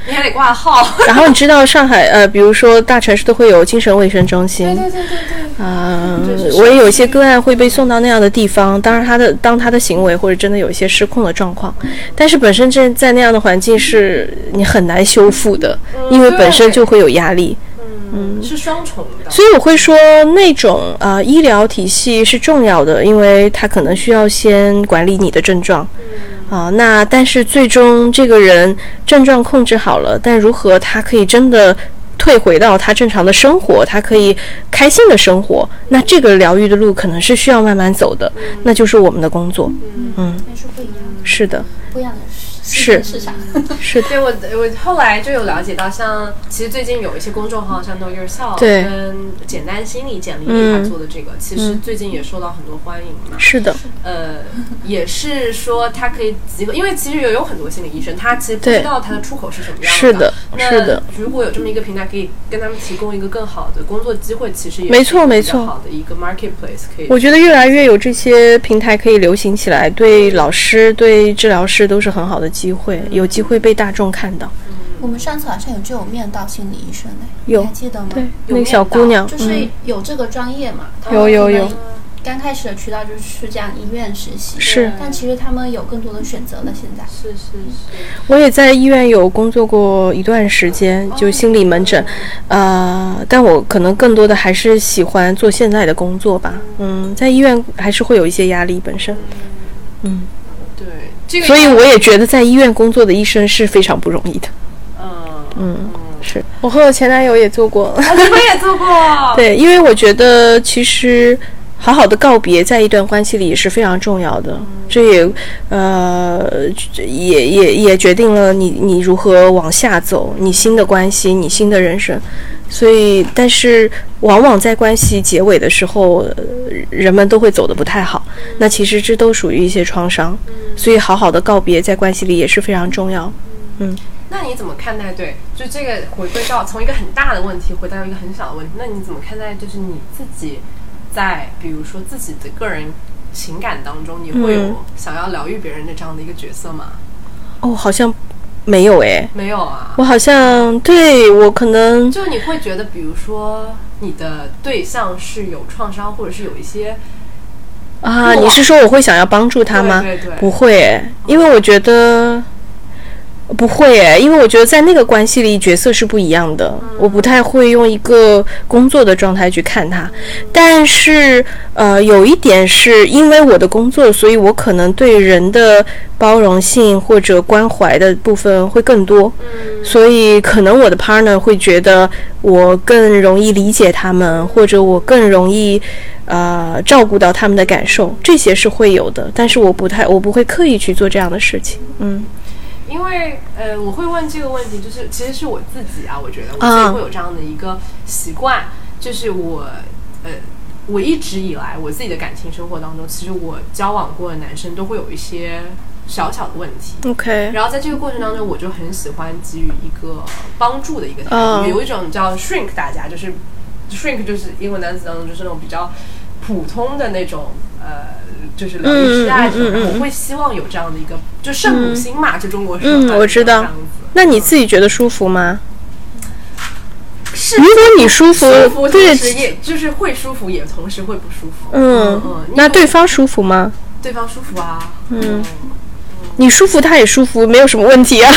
你还得挂号。然后你知道上海呃，比如说大城市都会有精神卫生中心，对对对对对。啊，我也有一些个案会被送到那样的地方，当然他的当他的行为或者真的有一些失控的状况，但是本身这在那样的环境是你很难修复的，因为本身就会有压力。嗯，是双重的，所以我会说那种呃医疗体系是重要的，因为它可能需要先管理你的症状，啊，那但是最终这个人症状控制好了，但如何他可以真的退回到他正常的生活，他可以开心的生活，那这个疗愈的路可能是需要慢慢走的，那就是我们的工作，嗯，是不一样的，是的，不一样的。是 是啥？是对我我后来就有了解到，像其实最近有一些公众号，像 Know Yourself 对跟简单心理简历他做的这个，其实最近也受到很多欢迎嘛。是的，呃，也是说他可以集合，因为其实也有很多心理医生，他其实不知道他的出口是什么样的。是的，是的。如果有这么一个平台，可以跟他们提供一个更好的工作机会，其实也没错没错，好的一个 marketplace 可以。我觉得越来越有这些平台可以流行起来，对老师对治疗师都是很好的机会，有机。会被大众看到。我们上次好像有就有面到心理医生嘞，有还记得吗？对，那个小姑娘就是有这个专业嘛。有有有。刚开始的渠道就是去这样医院实习，是。但其实他们有更多的选择了。现在是是是。我也在医院有工作过一段时间，就心理门诊，呃，但我可能更多的还是喜欢做现在的工作吧。嗯，在医院还是会有一些压力本身。嗯。所以我也觉得在医院工作的医生是非常不容易的。嗯嗯，是我和我前男友也做过，我们也做过。对，因为我觉得其实好好的告别在一段关系里也是非常重要的，这也呃也也也决定了你你如何往下走，你新的关系，你新的人生。所以，但是往往在关系结尾的时候，人们都会走得不太好。那其实这都属于一些创伤。所以，好好的告别在关系里也是非常重要。嗯。那你怎么看待？对，就这个回归到从一个很大的问题回到一个很小的问题，那你怎么看待？就是你自己在比如说自己的个人情感当中，你会有想要疗愈别人的这样的一个角色吗？哦，好像。没有哎，没有啊，我好像对我可能就你会觉得，比如说你的对象是有创伤，或者是有一些啊，你是说我会想要帮助他吗？对对对。不会诶，因为我觉得不会诶，因为我觉得在那个关系里角色是不一样的，我不太会用一个工作的状态去看他。但是呃，有一点是因为我的工作，所以我可能对人的包容性或者关怀的部分会更多，所以可能我的 partner 会觉得我更容易理解他们，或者我更容易。呃，照顾到他们的感受，这些是会有的，但是我不太，我不会刻意去做这样的事情。嗯，因为呃，我会问这个问题，就是其实是我自己啊，我觉得我啊自己会有这样的一个习惯，就是我呃，我一直以来我自己的感情生活当中，其实我交往过的男生都会有一些小小的问题。OK，然后在这个过程当中，我就很喜欢给予一个帮助的一个态度，嗯有一种叫 shrink 大家，就是 shrink 就是英文单词当中就是那种比较普通的那种呃，就是疗愈师啊嗯嗯什么我会希望有这样的一个，就圣母心嘛，就中国式嗯的我知道。那你自己觉得舒服吗？是如果你舒服，舒服，对就是会舒服，也同时会不舒服。嗯嗯，那对方舒服吗？对方舒服啊，嗯，你舒服，他也舒服，没有什么问题啊。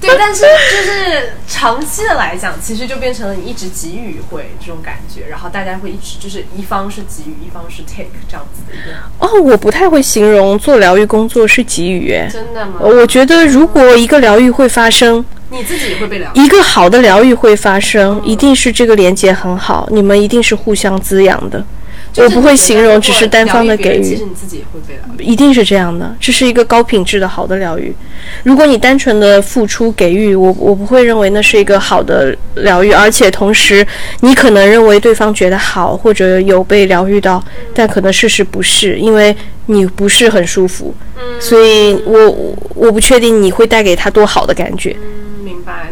对，但是就是长期的来讲，其实就变成了你一直给予会这种感觉，然后大家会一直就是一方是给予，一方是 take 这样子的一个，哦，我不太会形容做疗愈工作是给予，哎，真的吗？我觉得如果一个疗愈会发生，你自己也会被疗愈，一个好的疗愈会发生，一定是这个连接很好，你们一定是互相滋养的。就是我不会形容只是单方的给予疗愈别人其实，你自己也会被疗愈。一定是这样的，这是一个高品质的好的疗愈。如果你单纯的付出给予，我我不会认为那是一个好的疗愈，而且同时你可能认为对方觉得好或者有被疗愈到，但可能事实不是，因为你不是很舒服，所以我我我不确定你会带给他多好的感觉。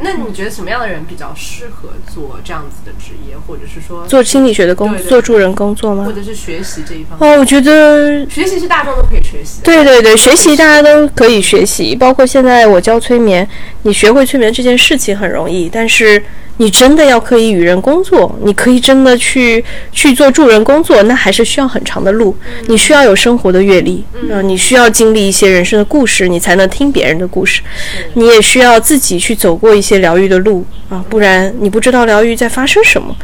那你觉得什么样的人比较适合做这样子的职业，或者是说，做心理学的工作，做助人工作吗或？者是学习这一方面？哦，我觉得学习是大众都可以学习的。对对对，学习大家都可以学习，包括现在我教催眠，你学会催眠这件事情很容易，但是你真的要可以与人工作，你可以真的去去做助人工作，那还是需要很长的路，你需要有生活的阅历，嗯、你需要经历一些人生的故事，你才能听别人的故事，你也需要自己去走过一些疗愈的路啊，不然你不知道疗愈在发生什么，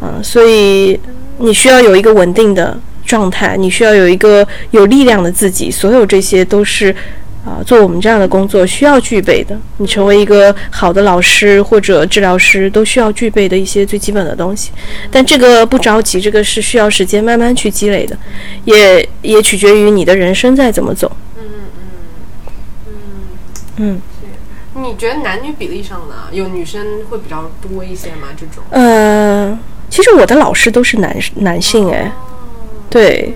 啊、所以你需要有一个稳定的状态，你需要有一个有力量的自己，所有这些都是。啊，做我们这样的工作需要具备的，你成为一个好的老师或者治疗师，都需要具备的一些最基本的东西。但这个不着急，这个是需要时间慢慢去积累的，也也取决于你的人生在怎么走。嗯嗯嗯嗯你觉得男女比例上呢，有女生会比较多一些吗？这种？呃，其实我的老师都是男男性哎，对，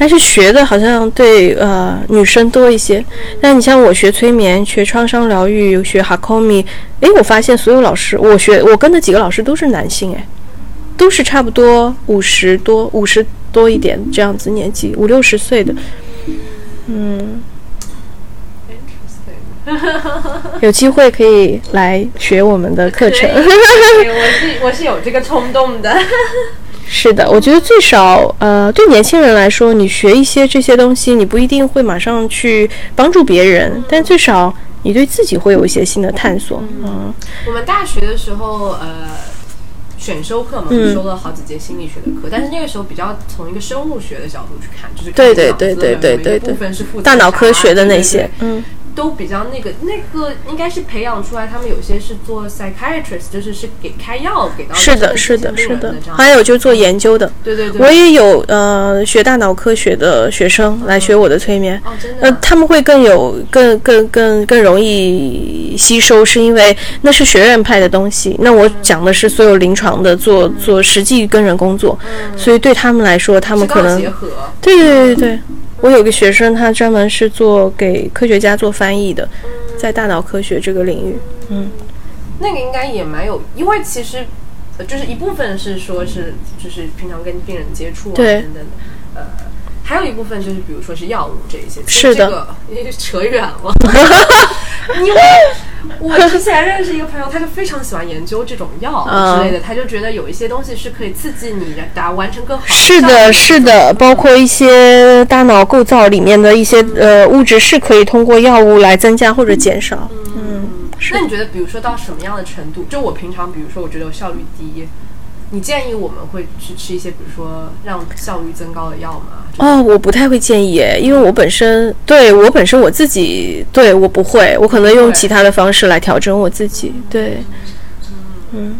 但是学的好像对呃女生多一些。但你像我学催眠、学创伤疗愈、学 Hakomi，诶，我发现所有老师，我学我跟的几个老师都是男性哎，都是差不多五十多、五十多一点这样子年纪，五六十岁的。嗯，有机会可以来学我们的课程。对我是我是有这个冲动的。是的，我觉得最少，呃，对年轻人来说，你学一些这些东西，你不一定会马上去帮助别人，但最少你对自己会有一些新的探索。嗯，我们大学的时候，呃，选修课嘛，我们修了好几节心理学的课，但是那个时候比较从一个生物学的角度去看，就是对对对对对对对。部分是负责大脑科学的那些嗯，都比较那个那个应该是培养出来，他们有些是做 psychiatrist，就是是给开药给到是的，是的，是的。还有就是做研究的，对对对，我也有呃学大脑科学的学生来学我的催眠。哦真的呃啊，，他们会更有更更更更容易吸收，是因为那是学院派的东西。那我讲的是所有临床的做做实际跟人工作，所以对他们来说，他们可能对，对对对对，我有个学生，他专门是做给科学家做翻译的，在大脑科学这个领域。嗯那个应该也蛮有，因为其实呃就是一部分是说是就是平常跟病人接触啊等等的，呃，还有一部分就是比如说是药物这一些，是的这个扯远了，因为我之前认识一个朋友，他就非常喜欢研究这种药之类的，他就觉得有一些东西是可以刺激你，达完成更好。是的，是的，包括一些大脑构造里面的一些呃物质是可以通过药物来增加或者减少。嗯，那你觉得，比如说到什么样的程度？就我平常，比如说我觉得我效率低。你建议我们会去吃一些，比如说让效率增高的药吗？哦，我不太会建议，因为我本身对我本身我自己对我不会，我可能用其他的方式来调整我自己。对，嗯，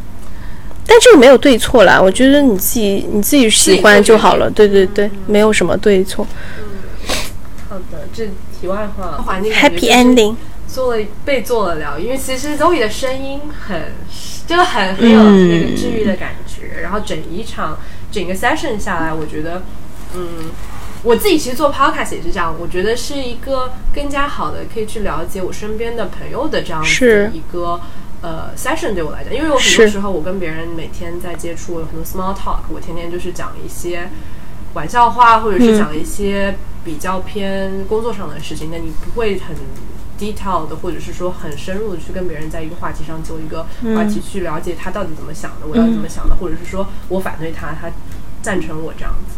但这个没有对错啦，我觉得你自己你自己喜欢就好了。对对对，没有什么对错。嗯，好的，这题外话，环境 Happy Ending 做了被做了疗，因为其实 Zoe 的声音很。就很很有那个治愈的感觉，然后整一场整个 session 下来，我觉得，嗯，我自己其实做 podcast 也是这样，我觉得是一个更加好的可以去了解我身边的朋友的这样子一个呃 session 对我来讲，因为我很多时候我跟别人每天在接触有很多 small talk，我天天就是讲一些玩笑话，或者是讲一些比较偏工作上的事情，那你不会很。Detail 的，或者是说很深入的去跟别人在一个话题上做一个话题去了解他到底怎么想的，我要怎么想的，或者是说我反对他，他赞成我这样子。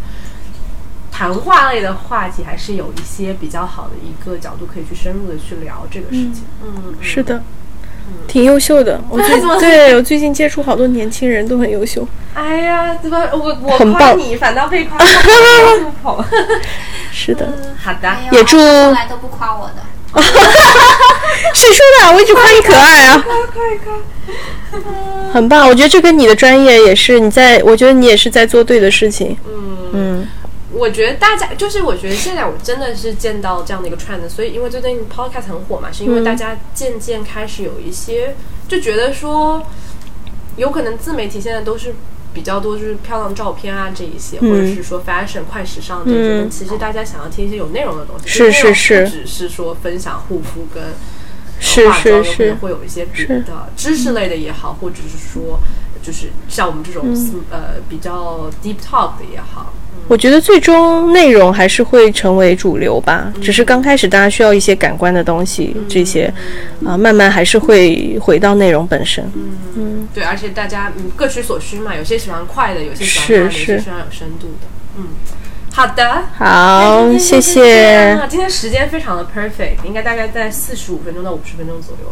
谈话类的话题还是有一些比较好的一个角度可以去深入的去聊这个事情。嗯，是的，挺优秀的。我最 对我最近接触好多年轻人都很优秀。哎呀，怎么我我夸你反倒被夸？是的，好的，也祝从来都不夸我的。谁说的？我一直夸你可爱啊！很棒，我觉得这跟你的专业也是，你在，我觉得你也是在做对的事情。嗯嗯，我觉得大家就是，我觉得现在我真的是见到这样的一个 trend，所以因为最近 podcast 很火嘛，是因为大家渐渐开始有一些就觉得说，有可能自媒体现在都是。比较多就是漂亮照片啊这一些，或者是说 fashion 快时尚这些，其实大家想要听一些有内容的东西，是是是，不只是说分享护肤跟化妆，有可能会有一些别的知识类的也好，或者是说就是像我们这种呃比较 deep talk 的也好。我觉得最终内容还是会成为主流吧，只是刚开始大家需要一些感官的东西，这些啊，慢慢还是会回到内容本身。嗯，对，而且大家各取所需嘛，有些喜欢快的，有些喜欢慢的，有些喜欢有深度的。嗯，好的，好，谢谢。今天时间非常的 perfect，应该大概在四十五分钟到五十分钟左右。